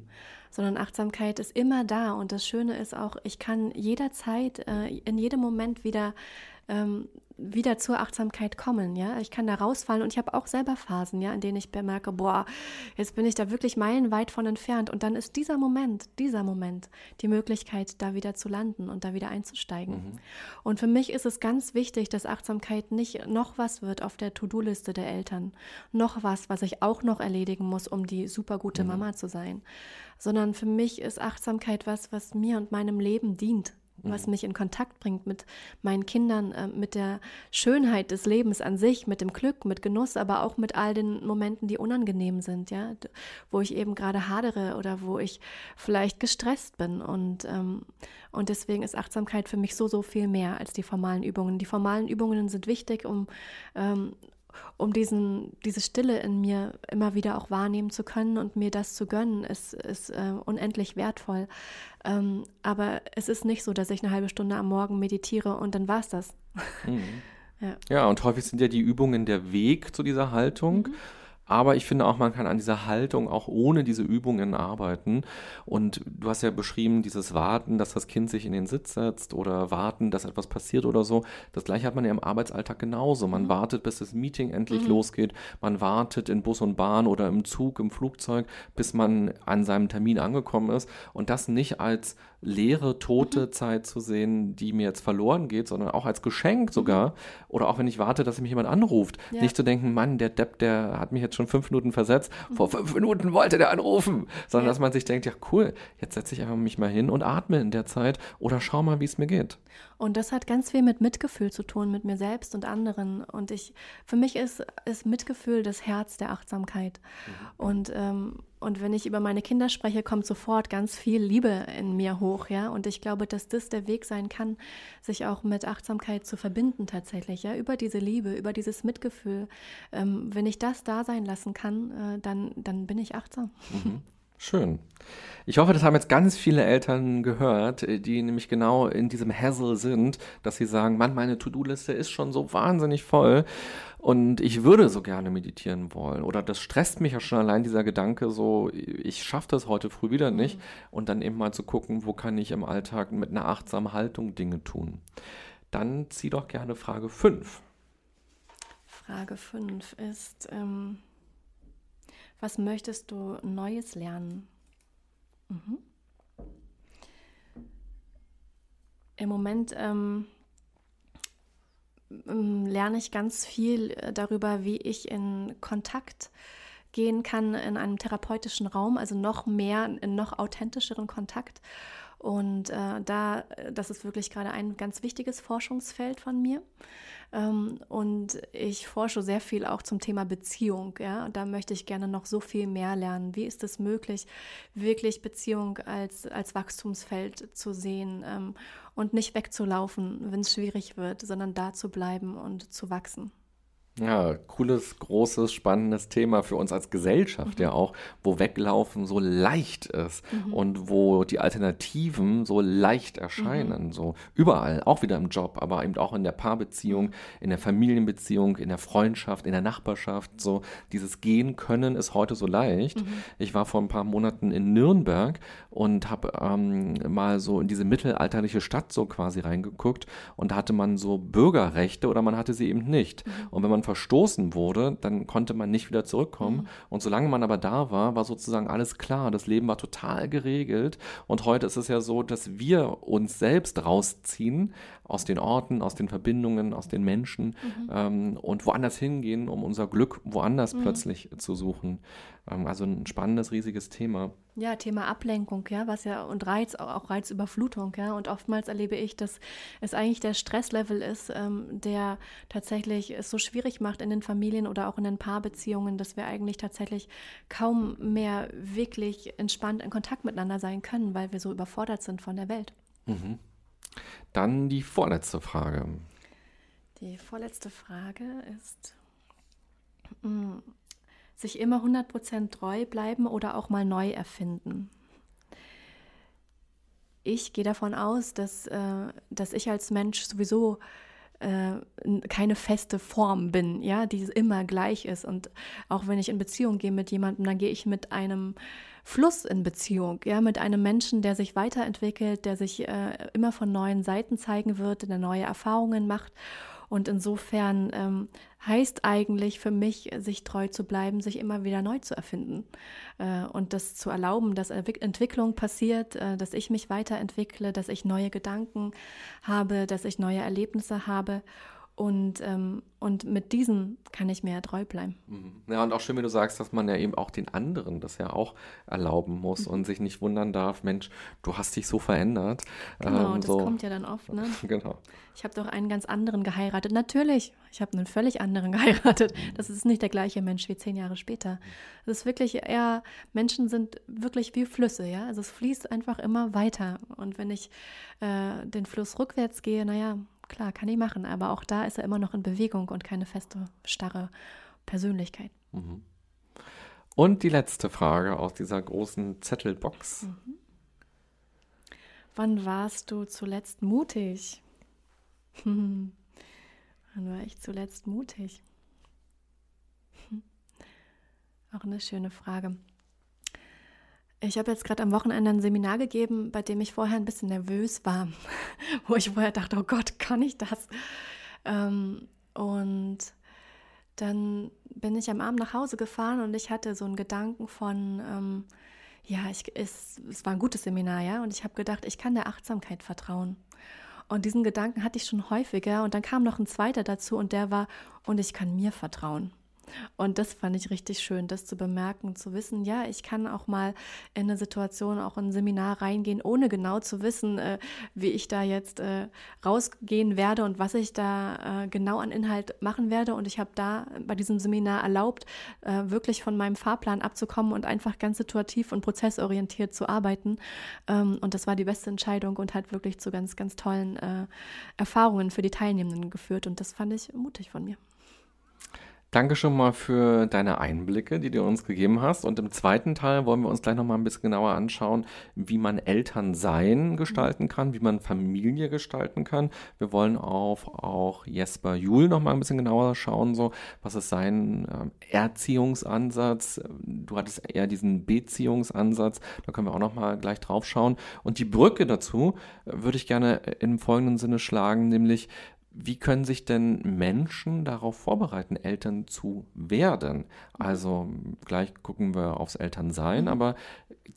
Sondern Achtsamkeit ist immer da. Und das Schöne ist auch, ich kann jederzeit, äh, in jedem Moment wieder ähm, wieder zur Achtsamkeit kommen, ja. Ich kann da rausfallen und ich habe auch selber Phasen, ja, in denen ich bemerke, boah, jetzt bin ich da wirklich meilenweit von entfernt und dann ist dieser Moment, dieser Moment die Möglichkeit, da wieder zu landen und da wieder einzusteigen. Mhm. Und für mich ist es ganz wichtig, dass Achtsamkeit nicht noch was wird auf der To-Do-Liste der Eltern, noch was, was ich auch noch erledigen muss, um die super gute mhm. Mama zu sein, sondern für mich ist Achtsamkeit was, was mir und meinem Leben dient was mhm. mich in Kontakt bringt mit meinen Kindern, äh, mit der Schönheit des Lebens an sich, mit dem Glück, mit Genuss, aber auch mit all den Momenten, die unangenehm sind, ja, wo ich eben gerade hadere oder wo ich vielleicht gestresst bin und ähm, und deswegen ist Achtsamkeit für mich so so viel mehr als die formalen Übungen. Die formalen Übungen sind wichtig, um ähm, um diesen, diese Stille in mir immer wieder auch wahrnehmen zu können und mir das zu gönnen, ist, ist äh, unendlich wertvoll. Ähm, aber es ist nicht so, dass ich eine halbe Stunde am Morgen meditiere und dann war es das. Mhm. [laughs] ja. ja, und häufig sind ja die Übungen der Weg zu dieser Haltung. Mhm. Aber ich finde auch, man kann an dieser Haltung auch ohne diese Übungen arbeiten. Und du hast ja beschrieben, dieses Warten, dass das Kind sich in den Sitz setzt oder warten, dass etwas passiert oder so. Das gleiche hat man ja im Arbeitsalltag genauso. Man mhm. wartet, bis das Meeting endlich mhm. losgeht. Man wartet in Bus und Bahn oder im Zug, im Flugzeug, bis man an seinem Termin angekommen ist. Und das nicht als leere, tote mhm. Zeit zu sehen, die mir jetzt verloren geht, sondern auch als Geschenk sogar. Mhm. Oder auch wenn ich warte, dass mich jemand anruft. Ja. Nicht zu denken, Mann, der Depp, der hat mich jetzt schon fünf Minuten versetzt. Mhm. Vor fünf Minuten wollte der anrufen. Sondern ja. dass man sich denkt, ja cool, jetzt setze ich einfach mich mal hin und atme in der Zeit oder schau mal, wie es mir geht. Und das hat ganz viel mit Mitgefühl zu tun, mit mir selbst und anderen. Und ich, für mich ist, ist Mitgefühl das Herz der Achtsamkeit. Mhm. Und, ähm, und wenn ich über meine Kinder spreche, kommt sofort ganz viel Liebe in mir hoch, ja. Und ich glaube, dass das der Weg sein kann, sich auch mit Achtsamkeit zu verbinden tatsächlich, ja, über diese Liebe, über dieses Mitgefühl. Ähm, wenn ich das da sein lassen kann, äh, dann, dann bin ich achtsam. Mhm. Schön. Ich hoffe, das haben jetzt ganz viele Eltern gehört, äh, die nämlich genau in diesem Hassel sind, dass sie sagen, Mann, meine To-Do-Liste ist schon so wahnsinnig voll und ich würde so gerne meditieren wollen. Oder das stresst mich ja schon allein dieser Gedanke so, ich schaffe das heute früh wieder nicht. Mhm. Und dann eben mal zu gucken, wo kann ich im Alltag mit einer achtsamen Haltung Dinge tun. Dann zieh doch gerne Frage 5. Frage 5 ist, ähm was möchtest du Neues lernen? Mhm. Im Moment ähm, ähm, lerne ich ganz viel äh, darüber, wie ich in Kontakt gehen kann in einem therapeutischen Raum, also noch mehr, in noch authentischeren Kontakt. Und äh, da, das ist wirklich gerade ein ganz wichtiges Forschungsfeld von mir. Ähm, und ich forsche sehr viel auch zum Thema Beziehung. Ja? Und da möchte ich gerne noch so viel mehr lernen. Wie ist es möglich, wirklich Beziehung als, als Wachstumsfeld zu sehen ähm, und nicht wegzulaufen, wenn es schwierig wird, sondern da zu bleiben und zu wachsen. Ja, cooles, großes, spannendes Thema für uns als Gesellschaft mhm. ja auch, wo Weglaufen so leicht ist mhm. und wo die Alternativen so leicht erscheinen, mhm. so überall, auch wieder im Job, aber eben auch in der Paarbeziehung, in der Familienbeziehung, in der Freundschaft, in der Nachbarschaft, so dieses Gehen können ist heute so leicht. Mhm. Ich war vor ein paar Monaten in Nürnberg und habe ähm, mal so in diese mittelalterliche Stadt so quasi reingeguckt und da hatte man so Bürgerrechte oder man hatte sie eben nicht. Mhm. Und wenn man verstoßen wurde, dann konnte man nicht wieder zurückkommen. Mhm. Und solange man aber da war, war sozusagen alles klar. Das Leben war total geregelt. Und heute ist es ja so, dass wir uns selbst rausziehen aus den Orten, aus den Verbindungen, aus den Menschen mhm. ähm, und woanders hingehen, um unser Glück woanders mhm. plötzlich zu suchen. Ähm, also ein spannendes, riesiges Thema. Ja, Thema Ablenkung, ja, was ja und Reiz, auch Reizüberflutung, ja. Und oftmals erlebe ich, dass es eigentlich der Stresslevel ist, ähm, der tatsächlich es so schwierig macht in den Familien oder auch in den Paarbeziehungen, dass wir eigentlich tatsächlich kaum mehr wirklich entspannt in Kontakt miteinander sein können, weil wir so überfordert sind von der Welt. Mhm. Dann die vorletzte Frage. Die vorletzte Frage ist, mh, mm, sich immer 100% treu bleiben oder auch mal neu erfinden. Ich gehe davon aus, dass, äh, dass ich als Mensch sowieso äh, keine feste Form bin, ja, die immer gleich ist. Und auch wenn ich in Beziehung gehe mit jemandem, dann gehe ich mit einem Fluss in Beziehung, ja, mit einem Menschen, der sich weiterentwickelt, der sich äh, immer von neuen Seiten zeigen wird, der neue Erfahrungen macht. Und insofern ähm, heißt eigentlich für mich, sich treu zu bleiben, sich immer wieder neu zu erfinden äh, und das zu erlauben, dass Entwicklung passiert, äh, dass ich mich weiterentwickle, dass ich neue Gedanken habe, dass ich neue Erlebnisse habe. Und, ähm, und mit diesen kann ich mir ja treu bleiben. Mhm. Ja, und auch schön, wie du sagst, dass man ja eben auch den anderen das ja auch erlauben muss mhm. und sich nicht wundern darf, Mensch, du hast dich so verändert. Genau, ähm, das so. kommt ja dann oft, ne? [laughs] genau. Ich habe doch einen ganz anderen geheiratet. Natürlich, ich habe einen völlig anderen [laughs] geheiratet. Mhm. Das ist nicht der gleiche Mensch wie zehn Jahre später. Das ist wirklich eher, Menschen sind wirklich wie Flüsse, ja. Also es fließt einfach immer weiter. Und wenn ich äh, den Fluss rückwärts gehe, naja, klar, kann ich machen, aber auch da ist er immer noch in Bewegung und keine feste, starre Persönlichkeit. Mhm. Und die letzte Frage aus dieser großen Zettelbox. Mhm. Wann warst du zuletzt mutig? [laughs] Wann war ich zuletzt mutig? [laughs] Auch eine schöne Frage. Ich habe jetzt gerade am Wochenende ein Seminar gegeben, bei dem ich vorher ein bisschen nervös war, [laughs] wo ich vorher dachte, oh Gott, kann ich das? Ähm, und dann bin ich am Abend nach Hause gefahren und ich hatte so einen Gedanken von, ähm, ja, ich, es, es war ein gutes Seminar, ja, und ich habe gedacht, ich kann der Achtsamkeit vertrauen. Und diesen Gedanken hatte ich schon häufiger und dann kam noch ein zweiter dazu und der war, und ich kann mir vertrauen. Und das fand ich richtig schön, das zu bemerken, zu wissen, ja, ich kann auch mal in eine Situation, auch in ein Seminar reingehen, ohne genau zu wissen, äh, wie ich da jetzt äh, rausgehen werde und was ich da äh, genau an Inhalt machen werde. Und ich habe da bei diesem Seminar erlaubt, äh, wirklich von meinem Fahrplan abzukommen und einfach ganz situativ und prozessorientiert zu arbeiten. Ähm, und das war die beste Entscheidung und hat wirklich zu ganz, ganz tollen äh, Erfahrungen für die Teilnehmenden geführt. Und das fand ich mutig von mir. Danke schon mal für deine Einblicke, die du uns gegeben hast. Und im zweiten Teil wollen wir uns gleich noch mal ein bisschen genauer anschauen, wie man Elternsein gestalten kann, wie man Familie gestalten kann. Wir wollen auf auch Jesper Juhl noch mal ein bisschen genauer schauen, so was ist sein äh, Erziehungsansatz. Du hattest eher diesen Beziehungsansatz. Da können wir auch noch mal gleich drauf schauen. Und die Brücke dazu äh, würde ich gerne im folgenden Sinne schlagen, nämlich wie können sich denn Menschen darauf vorbereiten, Eltern zu werden? Also gleich gucken wir aufs Elternsein, mhm. aber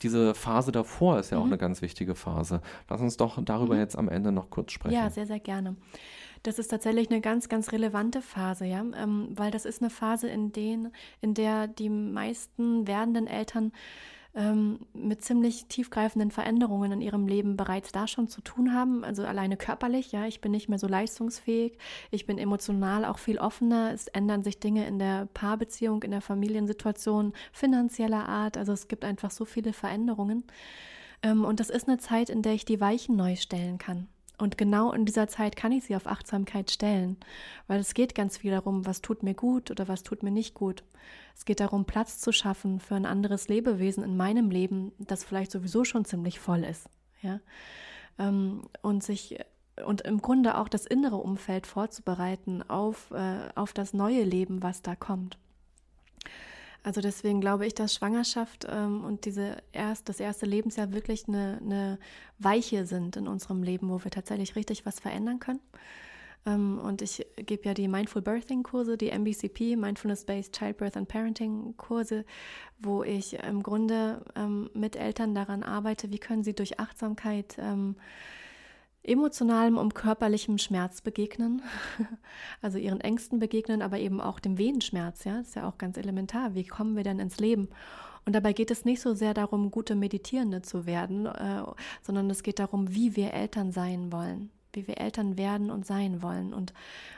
diese Phase davor ist ja mhm. auch eine ganz wichtige Phase. Lass uns doch darüber mhm. jetzt am Ende noch kurz sprechen. Ja, sehr, sehr gerne. Das ist tatsächlich eine ganz, ganz relevante Phase, ja, ähm, weil das ist eine Phase, in, den, in der die meisten werdenden Eltern ähm, mit ziemlich tiefgreifenden Veränderungen in ihrem Leben bereits da schon zu tun haben. Also alleine körperlich, ja, ich bin nicht mehr so leistungsfähig, ich bin emotional auch viel offener, es ändern sich Dinge in der Paarbeziehung, in der Familiensituation, finanzieller Art. Also es gibt einfach so viele Veränderungen. Ähm, und das ist eine Zeit, in der ich die Weichen neu stellen kann. Und genau in dieser Zeit kann ich sie auf Achtsamkeit stellen, weil es geht ganz viel darum, was tut mir gut oder was tut mir nicht gut. Es geht darum, Platz zu schaffen für ein anderes Lebewesen in meinem Leben, das vielleicht sowieso schon ziemlich voll ist. Ja? Ähm, und sich und im Grunde auch das innere Umfeld vorzubereiten auf, äh, auf das neue Leben, was da kommt. Also deswegen glaube ich, dass Schwangerschaft ähm, und diese erst, das erste Lebensjahr wirklich eine, eine Weiche sind in unserem Leben, wo wir tatsächlich richtig was verändern können. Ähm, und ich gebe ja die Mindful Birthing Kurse, die MBCP, Mindfulness-Based Childbirth and Parenting Kurse, wo ich im Grunde ähm, mit Eltern daran arbeite, wie können sie durch Achtsamkeit ähm, emotionalem und körperlichem Schmerz begegnen, [laughs] also ihren Ängsten begegnen, aber eben auch dem Wehenschmerz, ja, das ist ja auch ganz elementar. Wie kommen wir denn ins Leben? Und dabei geht es nicht so sehr darum, gute Meditierende zu werden, äh, sondern es geht darum, wie wir Eltern sein wollen, wie wir Eltern werden und sein wollen. Und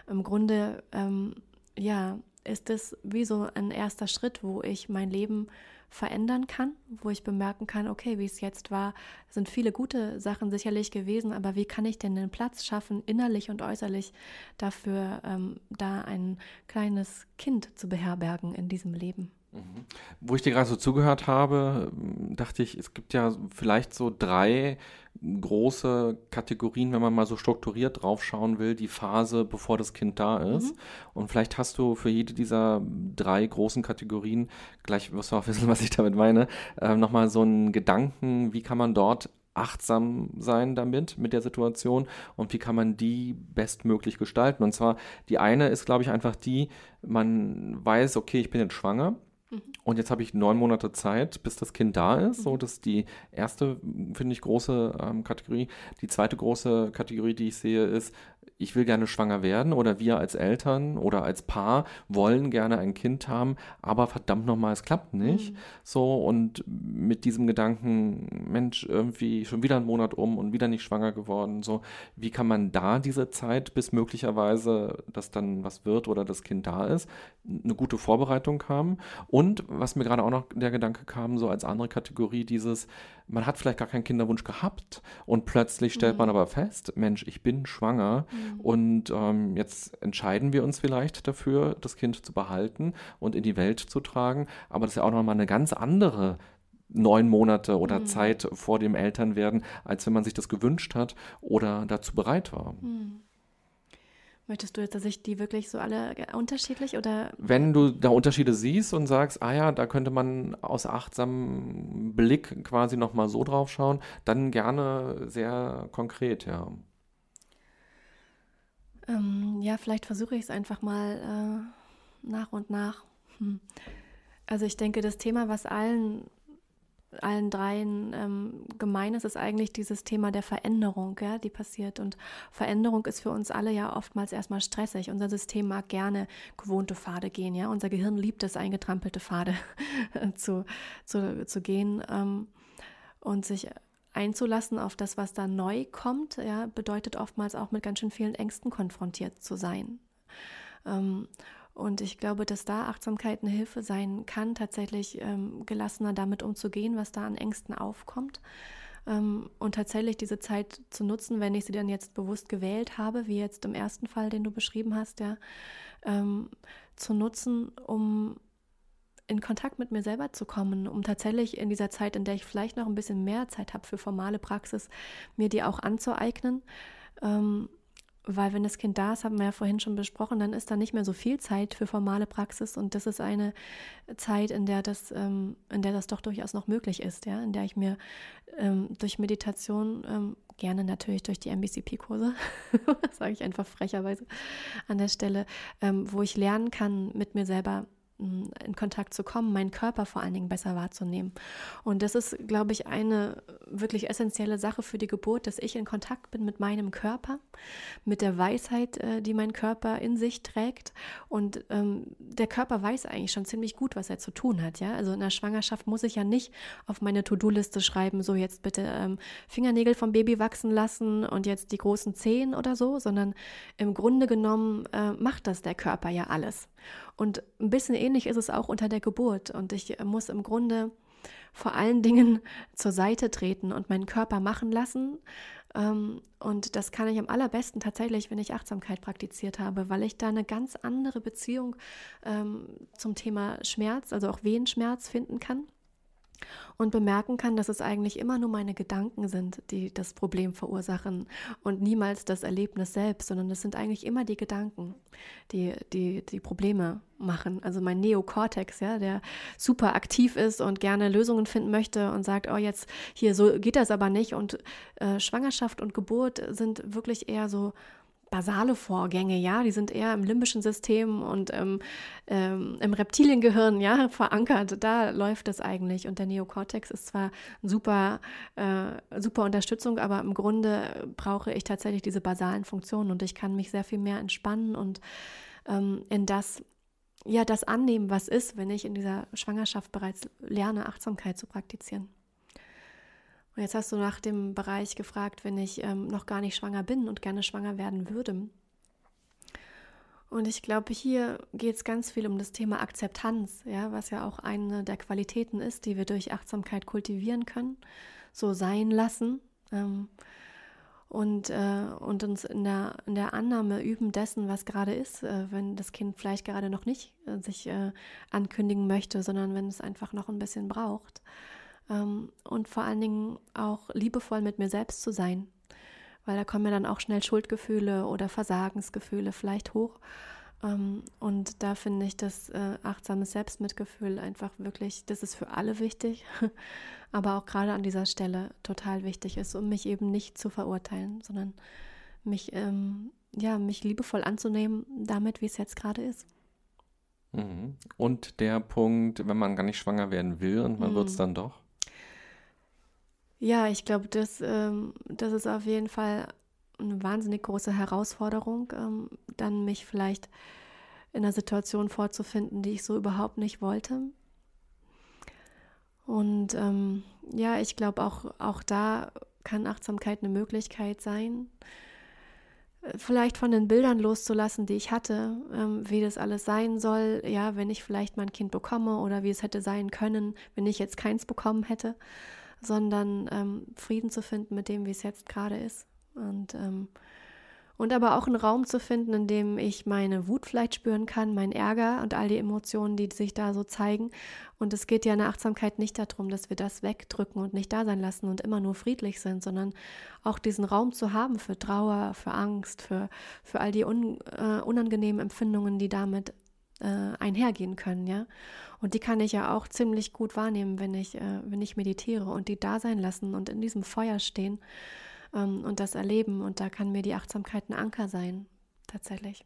im Grunde, ähm, ja, ist es wie so ein erster Schritt, wo ich mein Leben verändern kann, wo ich bemerken kann, okay, wie es jetzt war, sind viele gute Sachen sicherlich gewesen, aber wie kann ich denn den Platz schaffen, innerlich und äußerlich dafür, ähm, da ein kleines Kind zu beherbergen in diesem Leben? Mhm. Wo ich dir gerade so zugehört habe, dachte ich, es gibt ja vielleicht so drei große Kategorien, wenn man mal so strukturiert drauf schauen will, die Phase, bevor das Kind da ist. Mhm. Und vielleicht hast du für jede dieser drei großen Kategorien, gleich wirst du auch wissen, was ich damit meine, äh, nochmal so einen Gedanken, wie kann man dort achtsam sein damit, mit der Situation und wie kann man die bestmöglich gestalten. Und zwar, die eine ist, glaube ich, einfach die, man weiß, okay, ich bin jetzt schwanger. Mhm. Und jetzt habe ich neun Monate Zeit, bis das Kind da ist. So, mhm. das ist die erste, finde ich, große ähm, Kategorie. Die zweite große Kategorie, die ich sehe, ist, ich will gerne schwanger werden oder wir als Eltern oder als Paar wollen gerne ein Kind haben, aber verdammt nochmal, es klappt nicht. Mhm. So und mit diesem Gedanken, Mensch, irgendwie schon wieder ein Monat um und wieder nicht schwanger geworden. So, wie kann man da diese Zeit, bis möglicherweise das dann was wird oder das Kind da ist, eine gute Vorbereitung haben? Und was mir gerade auch noch der Gedanke kam, so als andere Kategorie, dieses, man hat vielleicht gar keinen Kinderwunsch gehabt und plötzlich stellt mhm. man aber fest, Mensch, ich bin schwanger. Mhm. Und ähm, jetzt entscheiden wir uns vielleicht dafür, das Kind zu behalten und in die Welt zu tragen. Aber das ist ja auch nochmal eine ganz andere neun Monate oder mhm. Zeit vor dem Elternwerden, als wenn man sich das gewünscht hat oder dazu bereit war. Mhm. Möchtest du jetzt, dass ich die wirklich so alle unterschiedlich oder? Wenn du da Unterschiede siehst und sagst, ah ja, da könnte man aus achtsamem Blick quasi nochmal so drauf schauen, dann gerne sehr konkret, ja. Ähm, ja, vielleicht versuche ich es einfach mal äh, nach und nach. Hm. Also ich denke, das Thema, was allen allen dreien ähm, gemein ist, ist eigentlich dieses Thema der Veränderung, ja, die passiert. Und Veränderung ist für uns alle ja oftmals erstmal stressig. Unser System mag gerne gewohnte Pfade gehen, ja. Unser Gehirn liebt es, eingetrampelte Pfade [laughs] zu, zu, zu gehen ähm, und sich einzulassen auf das, was da neu kommt, ja, bedeutet oftmals auch mit ganz schön vielen Ängsten konfrontiert zu sein. Ähm, und ich glaube, dass da Achtsamkeit eine Hilfe sein kann, tatsächlich ähm, gelassener damit umzugehen, was da an Ängsten aufkommt. Ähm, und tatsächlich diese Zeit zu nutzen, wenn ich sie dann jetzt bewusst gewählt habe, wie jetzt im ersten Fall, den du beschrieben hast, ja, ähm, zu nutzen, um in Kontakt mit mir selber zu kommen, um tatsächlich in dieser Zeit, in der ich vielleicht noch ein bisschen mehr Zeit habe für formale Praxis, mir die auch anzueignen. Ähm, weil wenn das Kind da ist, haben wir ja vorhin schon besprochen, dann ist da nicht mehr so viel Zeit für formale Praxis und das ist eine Zeit, in der das, ähm, in der das doch durchaus noch möglich ist, ja, in der ich mir ähm, durch Meditation ähm, gerne natürlich durch die MBCP-Kurse, [laughs] sage ich einfach frecherweise an der Stelle, ähm, wo ich lernen kann, mit mir selber in Kontakt zu kommen, meinen Körper vor allen Dingen besser wahrzunehmen. Und das ist, glaube ich, eine wirklich essentielle Sache für die Geburt, dass ich in Kontakt bin mit meinem Körper, mit der Weisheit, äh, die mein Körper in sich trägt. Und ähm, der Körper weiß eigentlich schon ziemlich gut, was er zu tun hat. Ja, also in der Schwangerschaft muss ich ja nicht auf meine To-Do-Liste schreiben, so jetzt bitte ähm, Fingernägel vom Baby wachsen lassen und jetzt die großen Zehen oder so, sondern im Grunde genommen äh, macht das der Körper ja alles. Und ein bisschen ähnlich ist es auch unter der Geburt. Und ich muss im Grunde vor allen Dingen zur Seite treten und meinen Körper machen lassen. Ähm, und das kann ich am allerbesten tatsächlich, wenn ich Achtsamkeit praktiziert habe, weil ich da eine ganz andere Beziehung ähm, zum Thema Schmerz, also auch Wehenschmerz finden kann und bemerken kann, dass es eigentlich immer nur meine Gedanken sind, die das Problem verursachen und niemals das Erlebnis selbst, sondern es sind eigentlich immer die Gedanken, die die, die Probleme machen. Also mein Neokortex, ja, der super aktiv ist und gerne Lösungen finden möchte und sagt, oh jetzt hier so geht das aber nicht und äh, Schwangerschaft und Geburt sind wirklich eher so basale Vorgänge, ja, die sind eher im limbischen System und ähm, ähm, im Reptiliengehirn, ja, [laughs] verankert. Da läuft es eigentlich. Und der Neokortex ist zwar super, äh, super Unterstützung, aber im Grunde brauche ich tatsächlich diese basalen Funktionen und ich kann mich sehr viel mehr entspannen und ähm, in das ja, das annehmen, was ist, wenn ich in dieser Schwangerschaft bereits lerne, Achtsamkeit zu praktizieren. Und jetzt hast du nach dem Bereich gefragt, wenn ich ähm, noch gar nicht schwanger bin und gerne schwanger werden würde. Und ich glaube, hier geht es ganz viel um das Thema Akzeptanz, ja, was ja auch eine der Qualitäten ist, die wir durch Achtsamkeit kultivieren können, so sein lassen ähm, und, äh, und uns in der, in der Annahme üben dessen, was gerade ist, äh, wenn das Kind vielleicht gerade noch nicht äh, sich äh, ankündigen möchte, sondern wenn es einfach noch ein bisschen braucht ähm, und vor allen Dingen auch liebevoll mit mir selbst zu sein, weil da kommen mir dann auch schnell Schuldgefühle oder Versagensgefühle vielleicht hoch. Ähm, und da finde ich das äh, achtsame Selbstmitgefühl einfach wirklich, das ist für alle wichtig, [laughs] aber auch gerade an dieser Stelle total wichtig ist, um mich eben nicht zu verurteilen, sondern mich, ähm, ja, mich liebevoll anzunehmen, damit, wie es jetzt gerade ist. Mhm. Und der Punkt, wenn man gar nicht schwanger werden will und man mhm. wird es dann doch? Ja, ich glaube, das, ähm, das ist auf jeden Fall eine wahnsinnig große Herausforderung, ähm, dann mich vielleicht in einer Situation vorzufinden, die ich so überhaupt nicht wollte. Und ähm, ja, ich glaube, auch, auch da kann Achtsamkeit eine Möglichkeit sein, vielleicht von den Bildern loszulassen, die ich hatte, ähm, wie das alles sein soll, ja, wenn ich vielleicht mein Kind bekomme oder wie es hätte sein können, wenn ich jetzt keins bekommen hätte, sondern ähm, Frieden zu finden mit dem, wie es jetzt gerade ist. Und, ähm, und aber auch einen Raum zu finden, in dem ich meine Wut vielleicht spüren kann, meinen Ärger und all die Emotionen, die sich da so zeigen. Und es geht ja in der Achtsamkeit nicht darum, dass wir das wegdrücken und nicht da sein lassen und immer nur friedlich sind, sondern auch diesen Raum zu haben für Trauer, für Angst, für, für all die un, äh, unangenehmen Empfindungen, die damit äh, einhergehen können, ja. Und die kann ich ja auch ziemlich gut wahrnehmen, wenn ich, äh, wenn ich meditiere und die da sein lassen und in diesem Feuer stehen ähm, und das erleben. Und da kann mir die Achtsamkeit ein Anker sein, tatsächlich.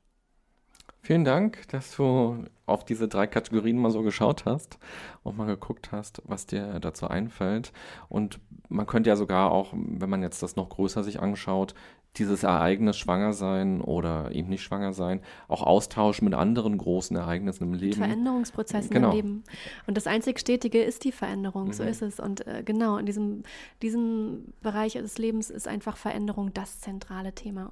Vielen Dank, dass du auf diese drei Kategorien mal so geschaut hast und mal geguckt hast, was dir dazu einfällt. Und man könnte ja sogar auch, wenn man jetzt das noch größer sich anschaut, dieses Ereignis schwanger sein oder eben nicht schwanger sein, auch austauschen mit anderen großen Ereignissen im Leben. Veränderungsprozessen genau. im Leben. Und das einzig Stetige ist die Veränderung, mhm. so ist es. Und äh, genau, in diesem, diesem Bereich des Lebens ist einfach Veränderung das zentrale Thema.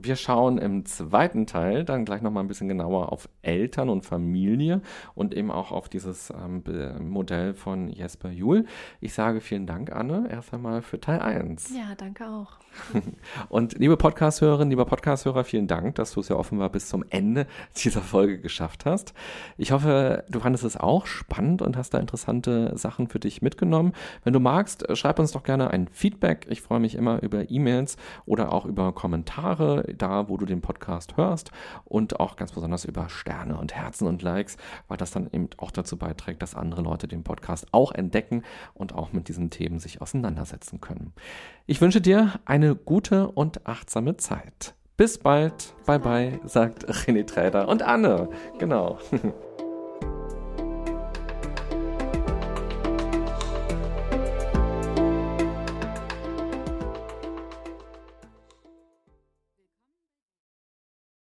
Wir schauen im zweiten Teil dann gleich nochmal ein bisschen genauer auf Eltern und Familie und eben auch auf dieses ähm, Modell von Jesper Juhl. Ich sage vielen Dank, Anne, erst einmal für Teil 1. Ja, danke auch. [laughs] und liebe Podcast-Hörerinnen, lieber Podcast-Hörer, vielen Dank, dass du es ja offenbar bis zum Ende dieser Folge geschafft hast. Ich hoffe, du fandest es auch spannend und hast da interessante Sachen für dich mitgenommen. Wenn du magst, schreib uns doch gerne ein Feedback. Ich freue mich immer über E-Mails oder auch über Kommentare da, wo du den Podcast hörst und auch ganz besonders über Sterne und Herzen und Likes, weil das dann eben auch dazu beiträgt, dass andere Leute den Podcast auch entdecken und auch mit diesen Themen sich auseinandersetzen können. Ich wünsche dir eine gute und achtsame Zeit. Bis bald. Bye bye, sagt René Träder und Anne. Genau. [laughs]